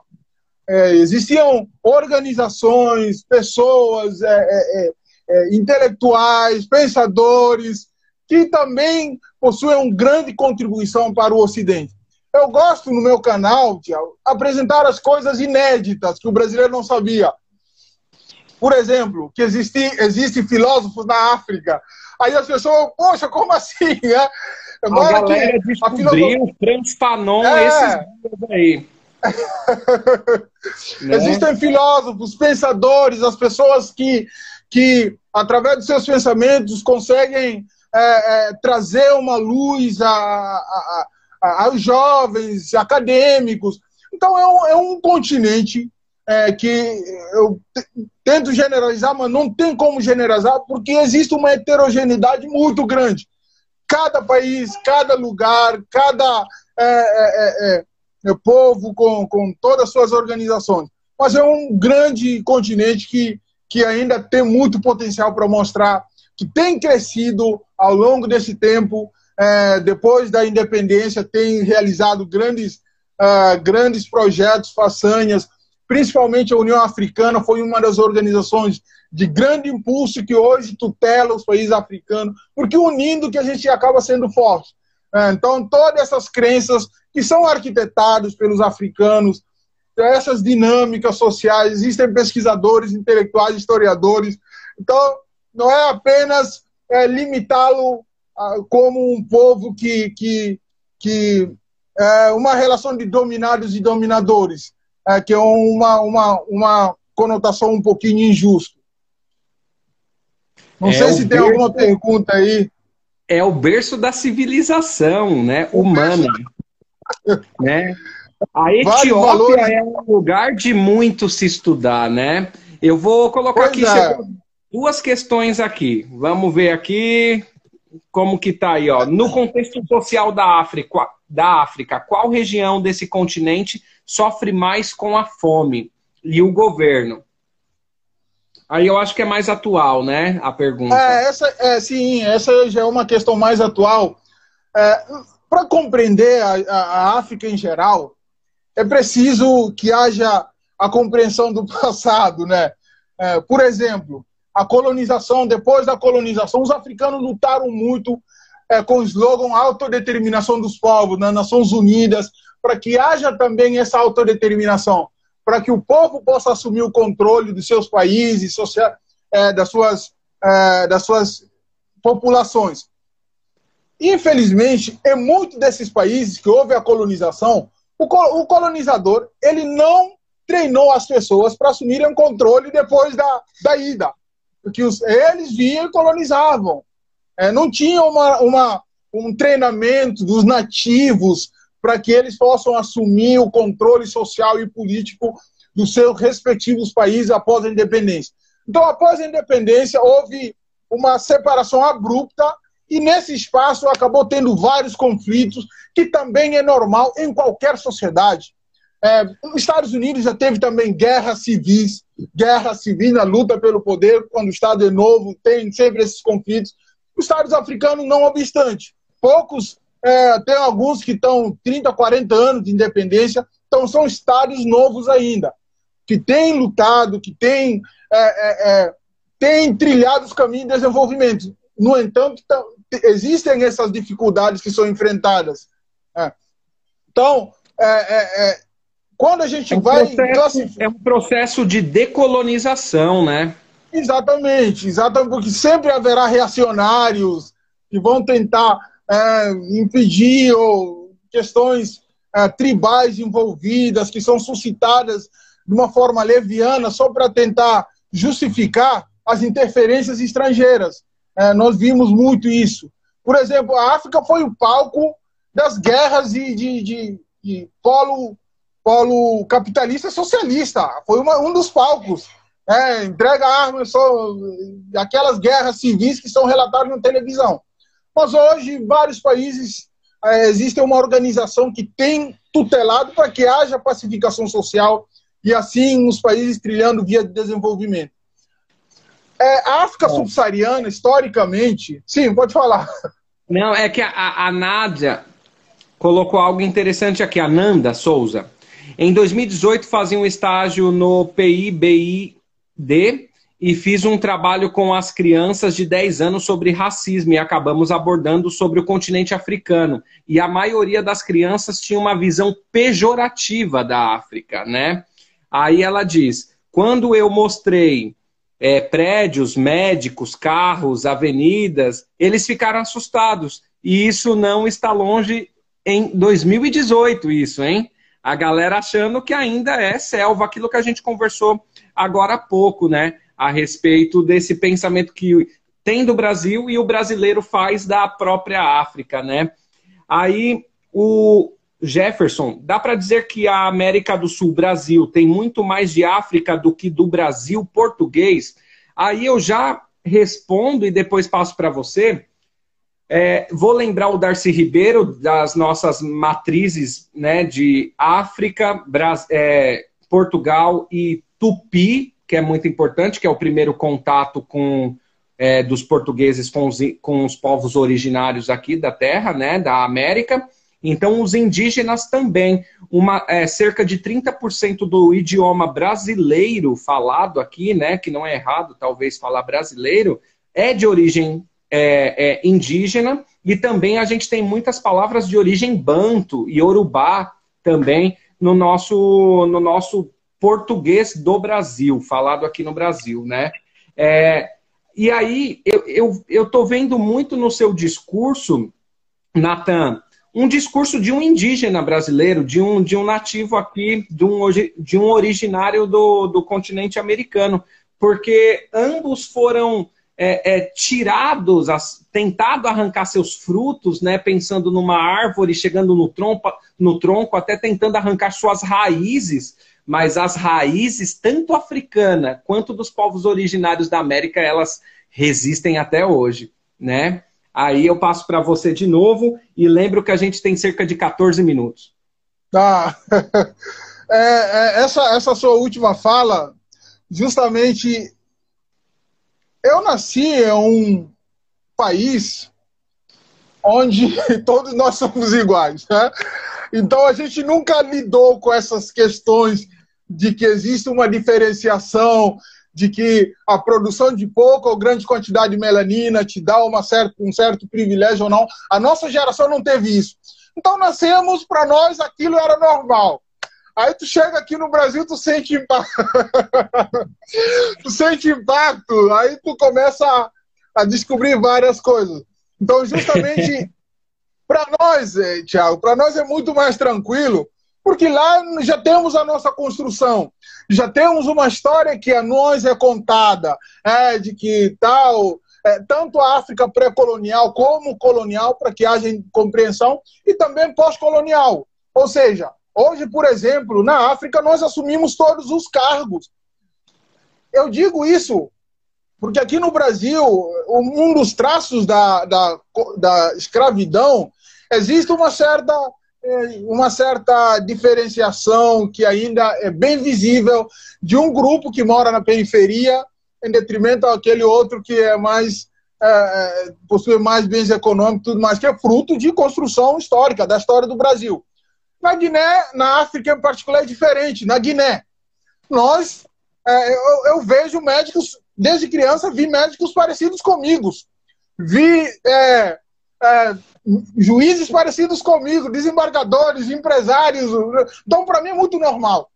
É, existiam organizações, pessoas, é, é, é, é intelectuais, pensadores, que também possuem uma grande contribuição para o Ocidente. Eu gosto no meu canal, de apresentar as coisas inéditas que o brasileiro não sabia. Por exemplo, que existem existe filósofos na África. Aí as pessoas, poxa, como assim? Né? Agora a galera que, descobriu o Franz Fanon é. esses dias aí. né? Existem filósofos, pensadores, as pessoas que, que através de seus pensamentos, conseguem é, é, trazer uma luz a, a, a, aos jovens, acadêmicos. Então, é um, é um continente é, que eu tento generalizar, mas não tem como generalizar, porque existe uma heterogeneidade muito grande cada país, cada lugar, cada é é, é, é, é, povo com, com todas as suas organizações. mas é um grande continente que, que ainda tem muito potencial para mostrar que tem crescido ao longo desse tempo, é, depois da independência, tem realizado grandes, uh, grandes projetos, façanhas, principalmente a União Africana foi uma das organizações de grande impulso que hoje tutela os países africanos, porque unindo que a gente acaba sendo forte. É, então, todas essas crenças que são arquitetadas pelos africanos, essas dinâmicas sociais, existem pesquisadores, intelectuais, historiadores. Então, não é apenas é, limitá-lo como um povo que, que, que é uma relação de dominados e dominadores, é, que é uma, uma, uma conotação um pouquinho injusta. Não é sei se tem berço, alguma pergunta aí. É o berço da civilização né, humana. né? A Etiópia é um lugar de muito se estudar, né? Eu vou colocar pois aqui é. duas questões aqui. Vamos ver aqui como que tá aí, ó. No contexto social da África, da África, qual região desse continente sofre mais com a fome e o governo? Aí eu acho que é mais atual, né? A pergunta. É, essa, é sim, essa já é uma questão mais atual. É, Para compreender a, a, África em geral, é preciso que haja a compreensão do passado, né? É, por exemplo, a colonização, depois da colonização, os africanos lutaram muito é, com o slogan autodeterminação dos povos, nas Nações Unidas, para que haja também essa autodeterminação para que o povo possa assumir o controle dos seus países, social, é, das, suas, é, das suas populações. Infelizmente, em muitos desses países que houve a colonização, o, o colonizador ele não treinou as pessoas para assumirem o controle depois da, da ida. Porque os, eles vinham e colonizavam. É, não tinha uma, uma, um treinamento dos nativos para que eles possam assumir o controle social e político dos seus respectivos países após a independência. Então, após a independência, houve uma separação abrupta e nesse espaço acabou tendo vários conflitos, que também é normal em qualquer sociedade. É, os Estados Unidos já teve também guerras civis, guerra civil na luta pelo poder, quando o Estado é novo, tem sempre esses conflitos. Os Estados africanos, não obstante, poucos é, tem alguns que estão 30, 40 anos de independência, então são estados novos ainda, que têm lutado, que têm, é, é, é têm trilhado os caminhos de desenvolvimento. No entanto, existem essas dificuldades que são enfrentadas. É. Então, é, quando a gente é um vai. Processo, é um processo de decolonização, né? Exatamente, exatamente, porque sempre haverá reacionários que vão tentar é, impedir ou questões é, tribais envolvidas que são suscitadas de uma forma leviana só para tentar justificar as interferências estrangeiras. É, nós vimos muito isso. Por exemplo, a África foi o palco das guerras de, de, de, de polo, polo capitalista socialista. Foi uma, um dos palcos. É, entrega armas, só, aquelas guerras civis que são relatadas na televisão. Mas hoje, vários países, é, existe uma organização que tem tutelado para que haja pacificação social e assim os países trilhando via de desenvolvimento. É, a África subsaariana, historicamente. Sim, pode falar. Não, é que a, a Nádia colocou algo interessante aqui, a Nanda Souza. Em 2018, fazia um estágio no PIBID e fiz um trabalho com as crianças de 10 anos sobre racismo e acabamos abordando sobre o continente africano. E a maioria das crianças tinha uma visão pejorativa da África, né? Aí ela diz: quando eu mostrei é, prédios, médicos, carros, avenidas, eles ficaram assustados. E isso não está longe em 2018, isso, hein? A galera achando que ainda é selva, aquilo que a gente conversou agora há pouco, né? a respeito desse pensamento que tem do Brasil e o brasileiro faz da própria África, né? Aí o Jefferson, dá para dizer que a América do Sul, Brasil, tem muito mais de África do que do Brasil português? Aí eu já respondo e depois passo para você. É, vou lembrar o Darcy Ribeiro das nossas matrizes né, de África, é, Portugal e Tupi, que é muito importante, que é o primeiro contato com é, dos portugueses com os, com os povos originários aqui da terra, né, da América. Então, os indígenas também. Uma, é, cerca de 30% do idioma brasileiro falado aqui, né, que não é errado talvez falar brasileiro, é de origem é, é, indígena. E também a gente tem muitas palavras de origem banto e urubá também no nosso, no nosso português do Brasil, falado aqui no Brasil, né? É, e aí, eu eu, eu vendo muito no seu discurso, Natan, um discurso de um indígena brasileiro, de um, de um nativo aqui, de um, de um originário do, do continente americano, porque ambos foram é, é, tirados, as, tentado arrancar seus frutos, né, pensando numa árvore, chegando no tronco, no tronco, até tentando arrancar suas raízes, mas as raízes, tanto africana quanto dos povos originários da América, elas resistem até hoje, né? Aí eu passo para você de novo e lembro que a gente tem cerca de 14 minutos. Tá. É, essa, essa sua última fala, justamente eu nasci em um país onde todos nós somos iguais. Né? Então a gente nunca lidou com essas questões de que existe uma diferenciação, de que a produção de pouca ou grande quantidade de melanina te dá uma certa, um certo privilégio ou não. A nossa geração não teve isso. Então nascemos, para nós aquilo era normal. Aí tu chega aqui no Brasil, tu sente impacto. tu sente impacto, aí tu começa a, a descobrir várias coisas. Então, justamente, para nós, eh, Tiago, para nós é muito mais tranquilo, porque lá já temos a nossa construção, já temos uma história que a nós é contada, é, de que tal, é, tanto a África pré-colonial como colonial, para que haja compreensão, e também pós-colonial. Ou seja, Hoje, por exemplo, na África, nós assumimos todos os cargos. Eu digo isso porque aqui no Brasil, um dos traços da, da, da escravidão, existe uma certa, é, uma certa diferenciação que ainda é bem visível de um grupo que mora na periferia em detrimento daquele outro que é mais é, possui mais bens econômicos, tudo mais, que é fruto de construção histórica da história do Brasil. Na Guiné, na África em particular, é diferente. Na Guiné, nós, é, eu, eu, vejo médicos, desde criança, vi médicos parecidos comigo. Vi é, é, juízes parecidos comigo, desembargadores, empresários. Então, para mim, é muito normal.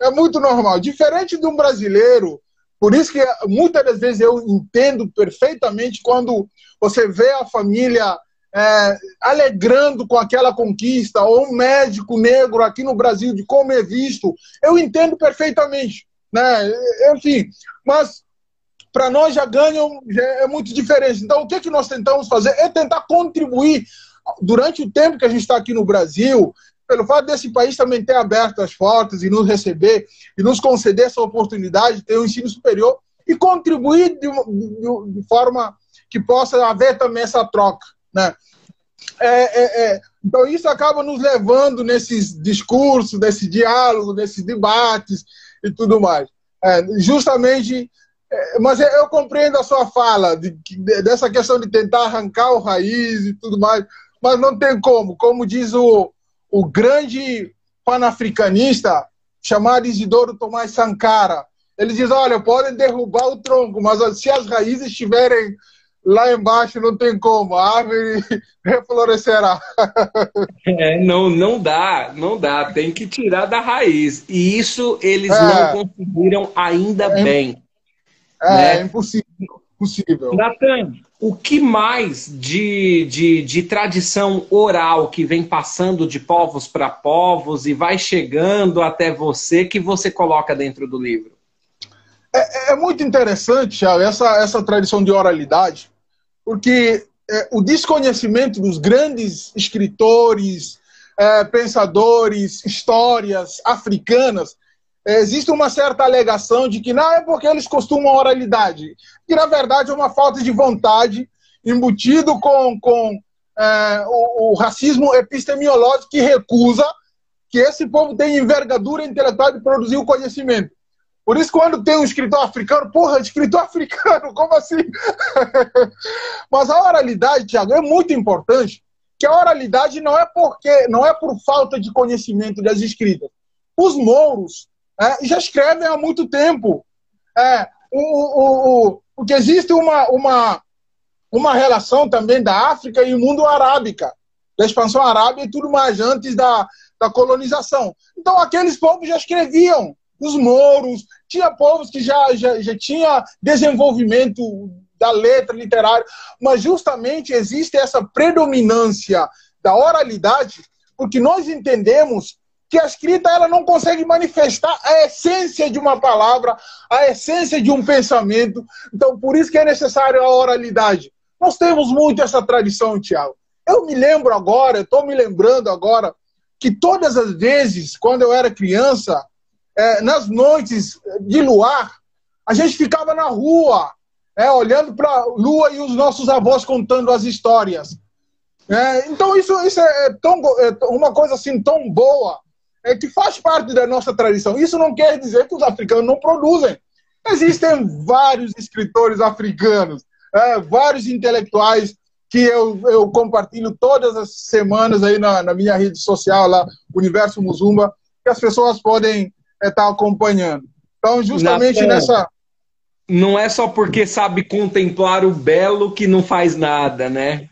É muito normal. Diferente de um brasileiro, por isso que muitas das vezes eu entendo perfeitamente quando você vê a família é, alegrando com aquela conquista, ou um médico negro aqui no Brasil, de como é visto, eu entendo perfeitamente. Né? Enfim, mas para nós já ganham, já é muito diferente. Então, o que, é que nós tentamos fazer é tentar contribuir durante o tempo que a gente está aqui no Brasil, pelo fato desse país também ter aberto as portas e nos receber e nos conceder essa oportunidade de ter um ensino superior e contribuir de, de, de forma que possa haver também essa troca. Né? É, é, é, então, isso acaba nos levando nesses discursos, nesse diálogo, nesses debates e tudo mais. É, justamente, é, mas eu compreendo a sua fala de, de, dessa questão de tentar arrancar o raiz e tudo mais, mas não tem como. Como diz o, o grande panafricanista chamado Isidoro Tomás Sankara, ele diz: olha, podem derrubar o tronco, mas se as raízes estiverem lá embaixo não tem como, a árvore reflorescerá. É, não, não dá, não dá, tem que tirar da raiz. E isso eles é, não conseguiram ainda é, bem. É, né? é impossível. impossível. Natan, o que mais de, de, de tradição oral que vem passando de povos para povos e vai chegando até você que você coloca dentro do livro? É, é, muito interessante, Thiago, essa, essa tradição de oralidade, porque é, o desconhecimento dos grandes escritores, é, pensadores, histórias africanas, é, existe uma certa alegação de que não é porque eles costumam oralidade, que na verdade é uma falta de vontade embutido com, com é, o, o, racismo epistemiológico que recusa que esse povo tem envergadura intelectual de produzir o conhecimento. Por isso, quando tem um escritor africano, porra, escritor africano, como assim? Mas a oralidade, Tiago, é muito importante, que a oralidade não é porque não é por falta de conhecimento das escritas. Os mouros é, já escrevem há muito tempo. É, o, o, o, porque existe uma, uma, uma relação também da África e o mundo arábica, da expansão arábica e tudo mais antes da, da colonização. Então, aqueles povos já escreviam os mouros, tinha povos que já, já, já tinha desenvolvimento da letra literária, mas justamente existe essa predominância da oralidade, porque nós entendemos que a escrita ela não consegue manifestar a essência de uma palavra, a essência de um pensamento. Então, por isso que é necessário a oralidade. Nós temos muito essa tradição, Tiago. Eu me lembro agora, estou me lembrando agora, que todas as vezes, quando eu era criança, é, nas noites de luar, a gente ficava na rua, é, olhando para a lua e os nossos avós contando as histórias. É, então isso, isso é, é tão, é uma coisa assim tão boa, é que faz parte da nossa tradição. Isso não quer dizer que os africanos não produzem. Existem vários escritores africanos, é, vários intelectuais que eu, eu compartilho todas as semanas aí na, na minha rede social, lá, Universo Muzumba, que as pessoas podem estar tá acompanhando. Então, justamente nessa. Não é só porque sabe contemplar o belo que não faz nada, né?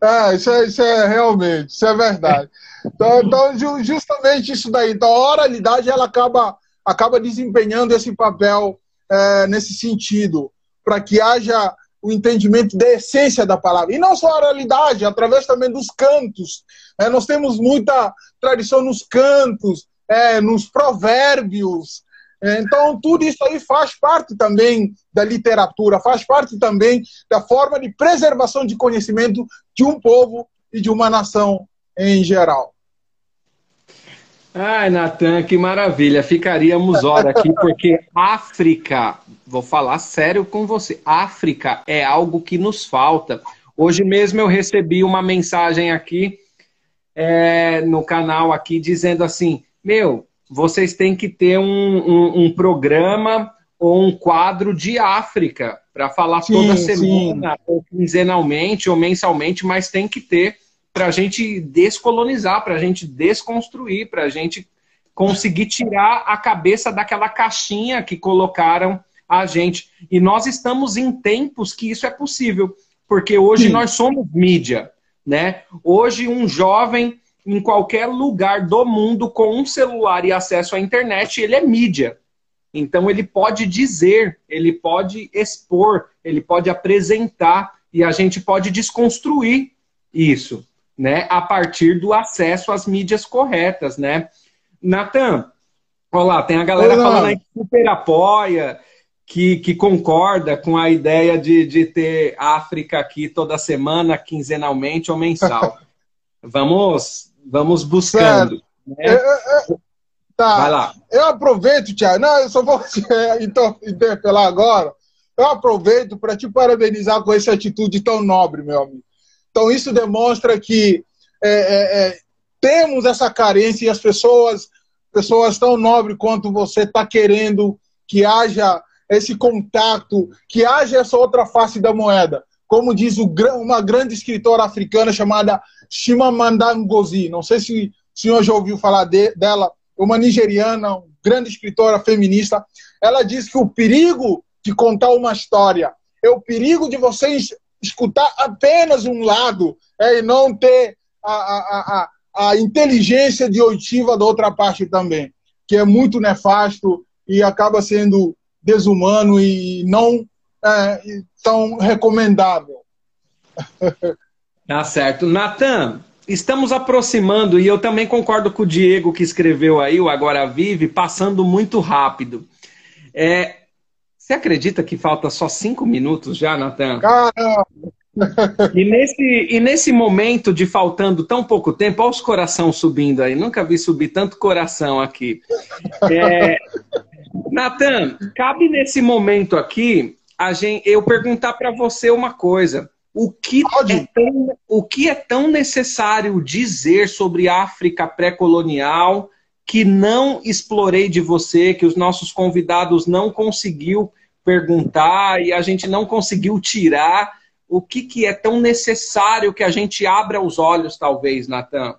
é, isso é, isso é realmente, isso é verdade. Então, então, justamente isso daí. Então, a oralidade ela acaba, acaba desempenhando esse papel é, nesse sentido, para que haja o entendimento da essência da palavra. E não só a oralidade, através também dos cantos. É, nós temos muita tradição nos cantos, é, nos provérbios. É, então, tudo isso aí faz parte também da literatura, faz parte também da forma de preservação de conhecimento de um povo e de uma nação em geral. Ai, Natan, que maravilha. Ficaríamos hora aqui, porque África, vou falar sério com você, África é algo que nos falta. Hoje mesmo eu recebi uma mensagem aqui é, no canal aqui dizendo assim, meu, vocês têm que ter um, um, um programa ou um quadro de África para falar sim, toda semana, sim. ou quinzenalmente, ou mensalmente, mas tem que ter para a gente descolonizar, para a gente desconstruir, para a gente conseguir tirar a cabeça daquela caixinha que colocaram a gente. E nós estamos em tempos que isso é possível, porque hoje Sim. nós somos mídia, né? Hoje um jovem em qualquer lugar do mundo com um celular e acesso à internet, ele é mídia. Então ele pode dizer, ele pode expor, ele pode apresentar e a gente pode desconstruir isso né, a partir do acesso às mídias corretas, né? Natan, olha lá, tem a galera Olá. falando aí que super apoia, que, que concorda com a ideia de, de ter África aqui toda semana, quinzenalmente ou mensal. vamos, vamos buscando. Né? Tá. Vai lá. Eu aproveito, Tiago, não, eu só vou interpelar agora. Eu aproveito para te parabenizar com essa atitude tão nobre, meu amigo. Então, isso demonstra que é, é, é, temos essa carência e as pessoas, pessoas tão nobres quanto você está querendo que haja esse contato, que haja essa outra face da moeda. Como diz o, uma grande escritora africana chamada Chimamanda Ngozi. Não sei se o senhor já ouviu falar de, dela. Uma nigeriana, uma grande escritora feminista. Ela diz que o perigo de contar uma história é o perigo de vocês escutar apenas um lado é, e não ter a, a, a, a inteligência de oitiva da outra parte também, que é muito nefasto e acaba sendo desumano e não é, tão recomendável. Tá certo. Natan, estamos aproximando, e eu também concordo com o Diego que escreveu aí, o Agora Vive, passando muito rápido. É, você acredita que falta só cinco minutos já, Natan? Caramba! E nesse, e nesse momento de faltando tão pouco tempo, olha os coração subindo aí. Nunca vi subir tanto coração aqui. É, Natan, cabe nesse momento aqui a gente, eu perguntar para você uma coisa. o que, é tão, o que é tão necessário dizer sobre África pré-colonial que não explorei de você, que os nossos convidados não conseguiu perguntar e a gente não conseguiu tirar? O que, que é tão necessário que a gente abra os olhos, talvez, Natan,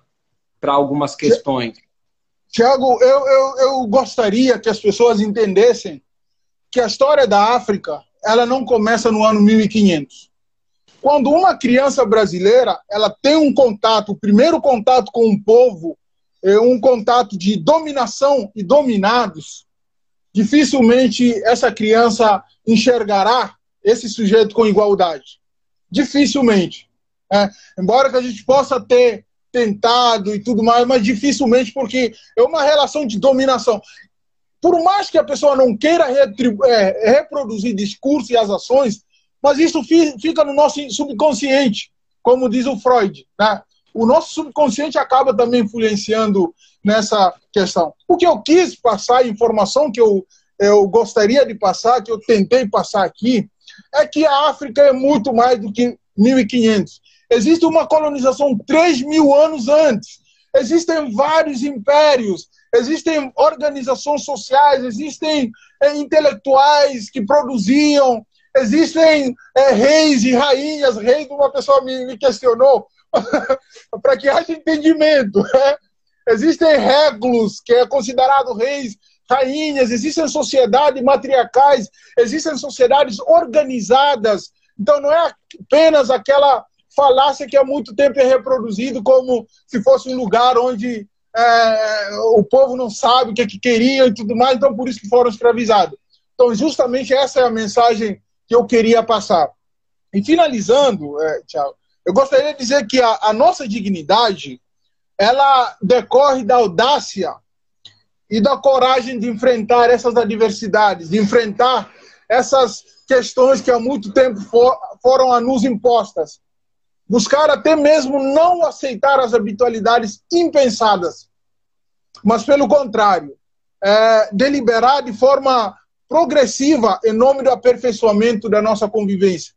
para algumas questões? Tiago, eu, eu, eu gostaria que as pessoas entendessem que a história da África ela não começa no ano 1500. Quando uma criança brasileira ela tem um contato, o primeiro contato com um povo, é um contato de dominação e dominados, dificilmente essa criança enxergará esse sujeito com igualdade. Dificilmente. É, embora que a gente possa ter tentado e tudo mais, mas dificilmente porque é uma relação de dominação. Por mais que a pessoa não queira é, reproduzir discurso e as ações, mas isso fica no nosso subconsciente, como diz o Freud. Né? O nosso subconsciente acaba também influenciando nessa questão. O que eu quis passar, a informação que eu, eu gostaria de passar, que eu tentei passar aqui, é que a África é muito mais do que 1500. Existe uma colonização 3 mil anos antes. Existem vários impérios, existem organizações sociais, existem é, intelectuais que produziam, existem é, reis e rainhas. Reis, uma pessoa me, me questionou, para que haja entendimento. Né? Existem régulos, que é considerado reis, rainhas, existem sociedades matriarcais, existem sociedades organizadas. Então não é apenas aquela falácia que há muito tempo é reproduzido como se fosse um lugar onde é, o povo não sabe o que, é que queria e tudo mais, então por isso que foram escravizados. Então, justamente essa é a mensagem que eu queria passar. E finalizando, é, eu gostaria de dizer que a, a nossa dignidade ela decorre da audácia e da coragem de enfrentar essas adversidades, de enfrentar essas questões que há muito tempo for, foram a nos impostas buscar até mesmo não aceitar as habitualidades impensadas, mas pelo contrário, é, deliberar de forma progressiva em nome do aperfeiçoamento da nossa convivência.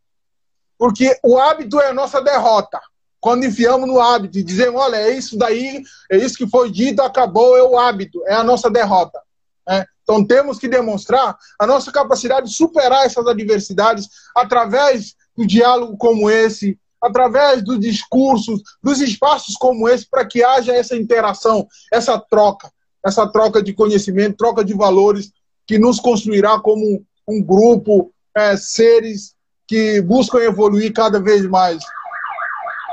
Porque o hábito é a nossa derrota. Quando enfiamos no hábito e dizemos, olha, é isso daí, é isso que foi dito, acabou, é o hábito, é a nossa derrota. É? Então temos que demonstrar a nossa capacidade de superar essas adversidades através do diálogo como esse, através dos discursos, dos espaços como esse, para que haja essa interação, essa troca, essa troca de conhecimento, troca de valores, que nos construirá como um grupo, é, seres que buscam evoluir cada vez mais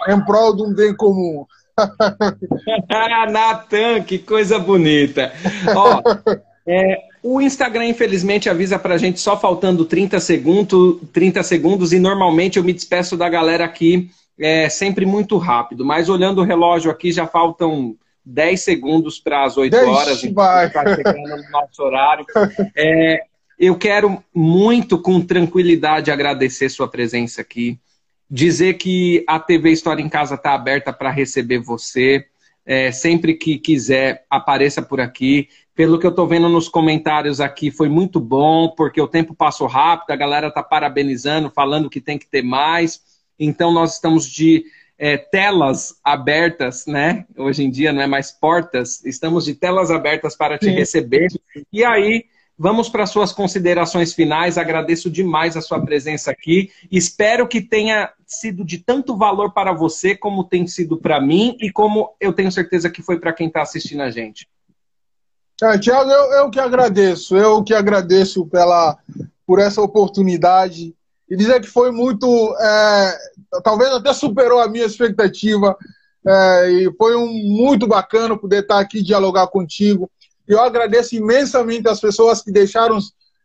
em prol de um bem comum. Natan, que coisa bonita. Ó, é, o Instagram, infelizmente, avisa pra gente só faltando 30 segundos, 30 segundos e normalmente eu me despeço da galera aqui é, sempre muito rápido. Mas olhando o relógio aqui, já faltam 10 segundos para as 8 Deixe horas. Vai. Tá chegando no nosso horário. É, eu quero muito, com tranquilidade, agradecer sua presença aqui. Dizer que a TV História em Casa está aberta para receber você. É, sempre que quiser, apareça por aqui. Pelo que eu estou vendo nos comentários aqui, foi muito bom, porque o tempo passou rápido, a galera está parabenizando, falando que tem que ter mais. Então, nós estamos de é, telas abertas, né? Hoje em dia não é mais portas, estamos de telas abertas para te Sim. receber. E aí, vamos para suas considerações finais. Agradeço demais a sua presença aqui. Espero que tenha sido de tanto valor para você, como tem sido para mim e como eu tenho certeza que foi para quem está assistindo a gente. É, Tiago, eu, eu que agradeço, eu que agradeço pela, por essa oportunidade e dizer que foi muito, é, talvez até superou a minha expectativa é, e foi um, muito bacana poder estar aqui dialogar contigo. E eu agradeço imensamente as pessoas que deixaram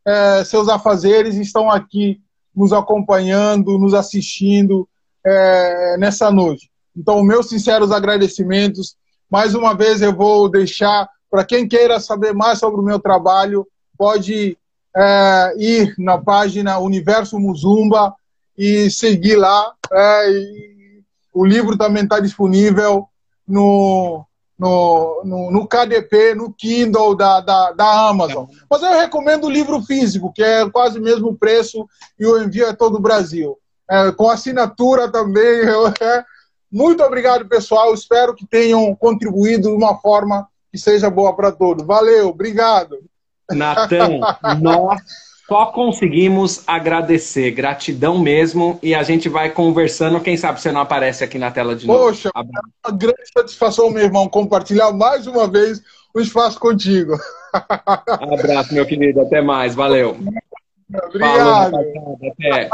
é, seus afazeres e estão aqui nos acompanhando, nos assistindo é, nessa noite. Então, meus sinceros agradecimentos. Mais uma vez, eu vou deixar para quem queira saber mais sobre o meu trabalho, pode é, ir na página Universo Muzumba e seguir lá. É, e o livro também está disponível no, no, no, no, KDP, no Kindle da, da, da Amazon. Mas eu recomendo o livro físico, que é quase o mesmo preço e o envio é todo o Brasil. é, com assinatura também. É. Muito obrigado, pessoal. Espero que tenham contribuído de uma forma que seja boa para todos. Valeu, obrigado. Natão, nós só conseguimos agradecer. Gratidão mesmo. E a gente vai conversando. Quem sabe você não aparece aqui na tela de novo. Poxa, é uma grande satisfação, meu irmão, compartilhar mais uma vez o espaço contigo. Um abraço, meu querido. Até mais. Valeu. Obrigado. Falou, até.